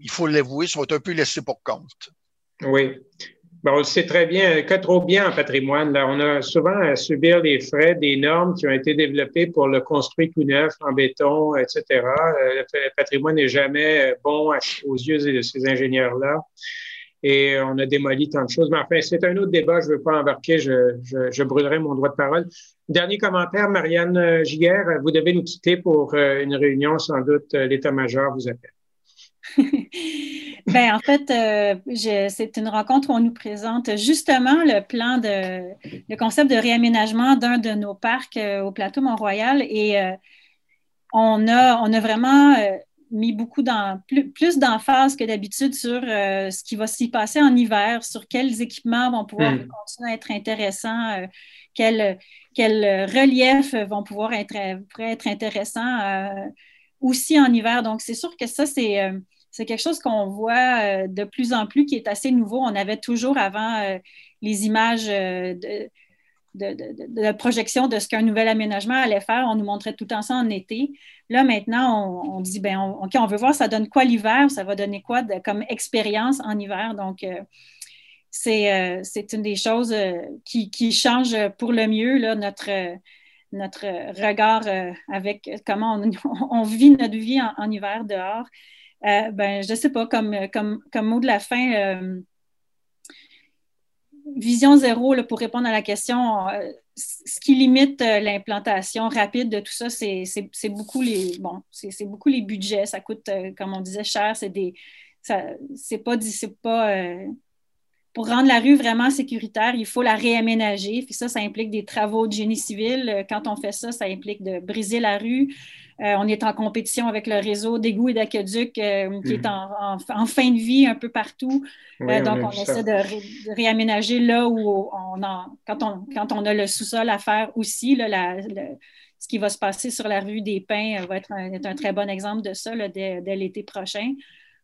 il faut l'avouer, sont un peu laissés pour compte. Oui. Bon, on très bien, que trop bien en patrimoine. Là. On a souvent à subir les frais des normes qui ont été développées pour le construire tout neuf en béton, etc. Le patrimoine n'est jamais bon aux yeux de ces ingénieurs-là. Et on a démoli tant de choses. Mais enfin, c'est un autre débat, je ne veux pas embarquer, je, je, brûlerai mon droit de parole. Dernier commentaire, Marianne Giguère, vous devez nous quitter pour euh, une réunion, sans doute l'état-major vous appelle. [laughs] ben, en fait, euh, c'est une rencontre où on nous présente justement le plan de le concept de réaménagement d'un de nos parcs euh, au plateau Mont-Royal et euh, on, a, on a vraiment mis beaucoup dans, plus, plus d'emphase que d'habitude sur ce qui va s'y passer en hiver, sur quels équipements vont pouvoir hmm. continuer à être intéressants, quels, quels reliefs vont pouvoir être, être intéressants aussi en hiver. Donc, c'est sûr que ça, c'est c'est quelque chose qu'on voit euh, de plus en plus qui est assez nouveau. On avait toujours avant euh, les images euh, de, de, projection de ce qu'un nouvel aménagement allait faire. On nous montrait tout le temps ça en été. Là, maintenant, on, dit, ben, OK, on veut voir ça donne quoi l'hiver, ça va donner quoi comme expérience en hiver? Donc, c'est une des choses qui, qui, change pour le mieux là, notre, notre regard avec comment [laughs] on, vit notre vie en hiver dehors. Euh, ben, je ne sais pas, comme, comme, comme, mot de la fin, euh, vision zéro, pour répondre à la question, euh, ce qui limite l'implantation rapide de tout ça, c'est beaucoup les bon, beaucoup les budgets. Ça coûte, comme on disait, cher. C'est des. C'est pas, pas pour rendre la rue vraiment sécuritaire, il faut la réaménager. Puis ça, ça implique des travaux de génie civil. Quand on fait ça, ça implique de briser la rue, euh, on est en compétition avec le réseau d'égouts et d'aqueducs euh, qui est mhm. en, fin de vie un peu partout. Euh, donc, on, essaie de, réaménager là où on a, quand, on, quand on a le sous-sol à faire aussi, ce qui va se passer sur la rue des Pins va être un, très bon exemple de ça dès, l'été prochain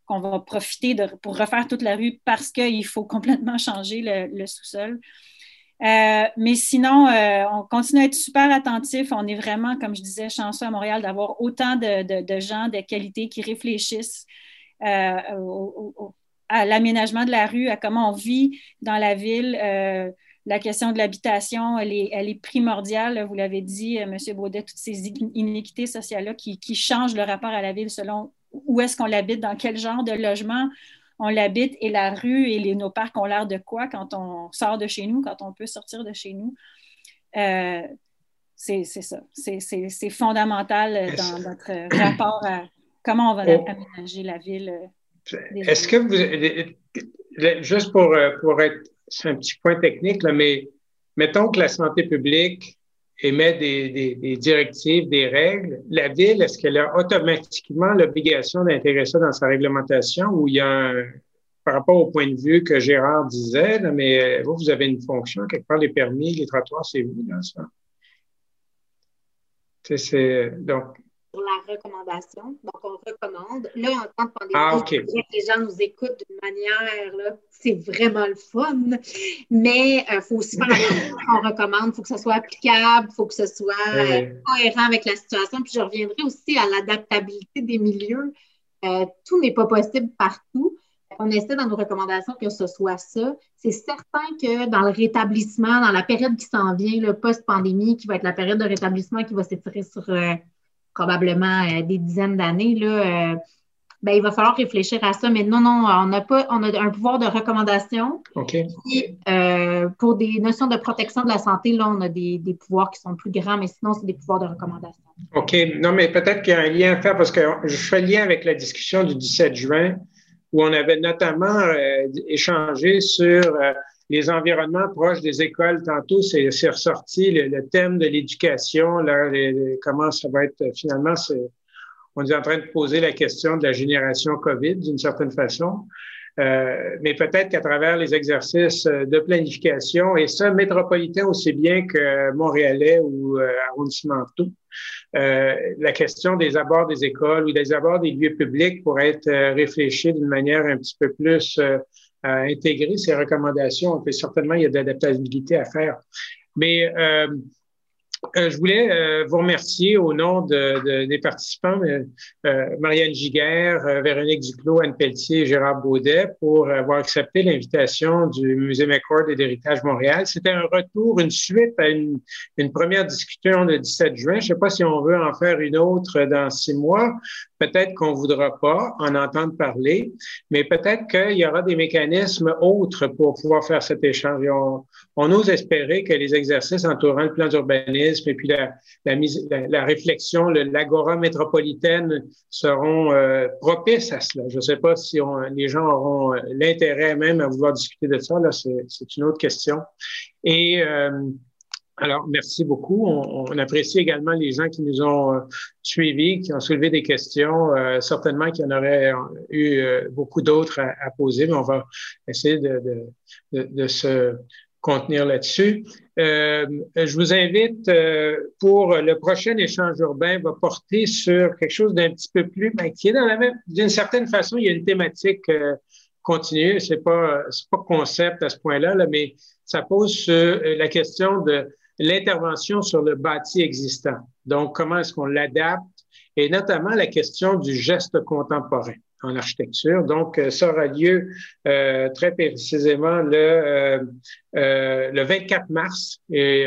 qu'on va profiter de, pour refaire toute la rue parce qu'il faut [laughs] complètement changer le sous-sol. Euh, mais sinon, euh, on continue à être super attentif. On est vraiment, comme je disais, chanceux à Montréal d'avoir autant de, gens de qualité qui réfléchissent euh, à l'aménagement de la rue, à comment on vit dans la ville. la question de l'habitation, elle est, primordiale. Vous l'avez dit, M. Baudet, toutes ces inéquités sociales-là qui, qui changent le rapport à la ville selon où est-ce qu'on l'habite, dans quel genre de logement on l'habite et la rue et les, nos parcs ont l'air de quoi quand on sort de chez nous, quand on peut sortir de chez nous? Euh, c'est ça. C'est fondamental dans notre rapport à comment on va oh. aménager la ville. Euh, Est-ce que vous, juste pour, euh, pour être, c'est un petit point technique, là, mais mettons que la santé publique émet des, des, directives, des règles, la ville, est-ce qu'elle a automatiquement l'obligation d'intégrer ça dans sa réglementation ou il y a un, par rapport au point de vue que Gérard disait, mais vous, vous avez une fonction, quelque part, les permis, les trottoirs, c'est vous, là, ça? C'est, donc, pour la recommandation. Donc, on recommande. Là, en temps de pandémie, ah, les gens nous écoutent d'une manière, là, c'est vraiment le fun. Mais il euh, faut aussi faire [laughs] qu'on recommande. Il faut que ce soit applicable, il faut que ce soit euh, cohérent avec la situation. Puis je reviendrai aussi à l'adaptabilité des milieux. Euh, tout n'est pas possible partout. On essaie dans nos recommandations que ce soit ça. C'est certain que dans le rétablissement, dans la période qui s'en vient, le post-pandémie, qui va être la période de rétablissement qui va s'étirer sur probablement euh, des dizaines d'années, là, euh, ben, il va falloir réfléchir à ça. Mais non, non, on n'a pas, on a un pouvoir de recommandation. OK. Euh, pour des notions de protection de la santé, là, on a des, des pouvoirs qui sont plus grands, mais sinon, c'est des pouvoirs de recommandation. OK. Non, mais peut-être qu'il y a un lien à faire parce que je fais lien avec la discussion du 17 juin où on avait notamment échangé sur les environnements proches des écoles, tantôt, c'est ressorti le, thème de l'éducation, là, comment ça va être finalement, on est en train de poser la question de la génération COVID d'une certaine façon. Euh, mais peut-être qu'à travers les exercices de planification, et ça, métropolitain aussi bien que montréalais ou euh, arrondissement tout, euh, la question des abords des écoles ou des abords des lieux publics pourrait être euh, réfléchie d'une manière un petit peu plus à intégrer ces recommandations. Certainement, il y a de l'adaptabilité à faire. Mais euh, Euh, je voulais euh, vous remercier au nom de, des participants, Marianne Giguère, Véronique Duclos, Anne Pelletier et Gérard Baudet, pour avoir accepté l'invitation du Musée McCord et d'Héritage Montréal. C'était un retour, une suite à une, une première discussion le 17 juin. Je ne sais pas si on veut en faire une autre dans six mois. Peut-être qu'on ne voudra pas en entendre parler, mais peut-être qu'il y aura des mécanismes autres pour pouvoir faire cet échange. On, ose espérer que les exercices entourant le plan d'urbanisme et puis la, la, réflexion, l'agora métropolitaine seront euh, propices à cela. Je ne sais pas si les gens auront euh, l'intérêt même à vouloir discuter de ça. Là, c'est une autre question. Euh, alors, merci beaucoup. On, apprécie également les gens qui nous ont euh, suivis, qui ont soulevé des questions. Euh, certainement qu'il y en aurait eu euh, beaucoup d'autres à, poser, mais on va essayer de, de, de, se contenir là-dessus. je vous invite pour le prochain échange urbain va porter sur quelque chose d'un petit peu plus, ben, qui est dans la même, d'une certaine façon, il y a une thématique continue. C'est pas, c'est pas concept à ce point-là, là, mais ça pose la question de l'intervention sur le bâti existant. Donc, comment est-ce qu'on l'adapte? Et notamment la question du geste contemporain en architecture. Donc, euh, ça aura lieu euh, très précisément le, euh, euh le 24 mars et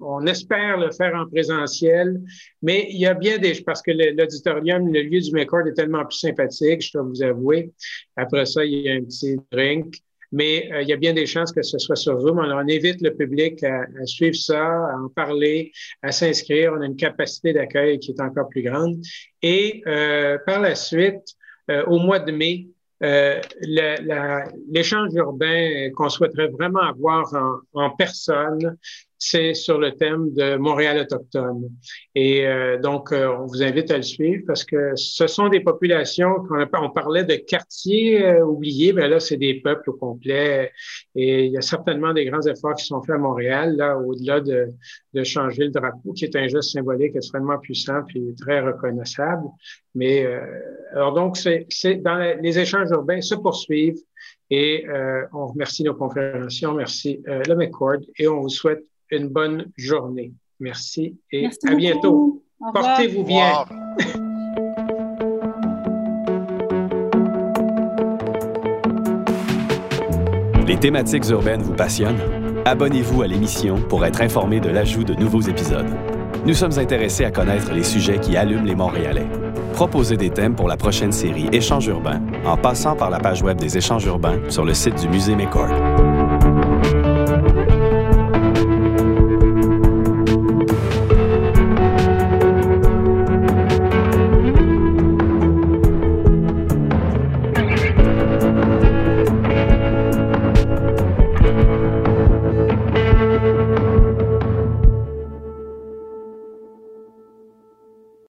on espère le faire en présentiel, mais il y a bien des... parce que l'auditorium, le lieu du McCord est tellement plus sympathique, je dois vous avouer. Après ça, il y a un petit drink mais euh, il y a bien des chances que ce soit sur Zoom. Alors, on invite le public à, suivre ça, à en parler, à s'inscrire. On a une capacité d'accueil qui est encore plus grande. Et euh, par la suite, euh, au mois de mai, l'échange urbain qu'on souhaiterait vraiment avoir en, en personne, c'est sur le thème de Montréal autochtone. Et euh, donc, euh, on vous invite à le suivre parce que ce sont des populations, on, on parlait de quartiers euh, oubliés, mais là, c'est des peuples au complet. Et il y a certainement des grands efforts qui sont faits à Montréal, là, au-delà de, de changer le drapeau, qui est un geste symbolique extrêmement puissant puis très reconnaissable. Mais alors donc, c'est dans les échanges urbains se poursuivent. Et on remercie nos conférenciers, on remercie le McCord et on vous souhaite une bonne journée. Merci et à bientôt. Portez-vous bien. Les thématiques urbaines vous passionnent? Abonnez-vous à l'émission pour être informé de l'ajout de nouveaux épisodes. Nous sommes intéressés à connaître les sujets qui allument les Montréalais. Proposez des thèmes pour la prochaine série Échanges urbains en passant par la page web des Échanges urbains sur le site du Musée McCord.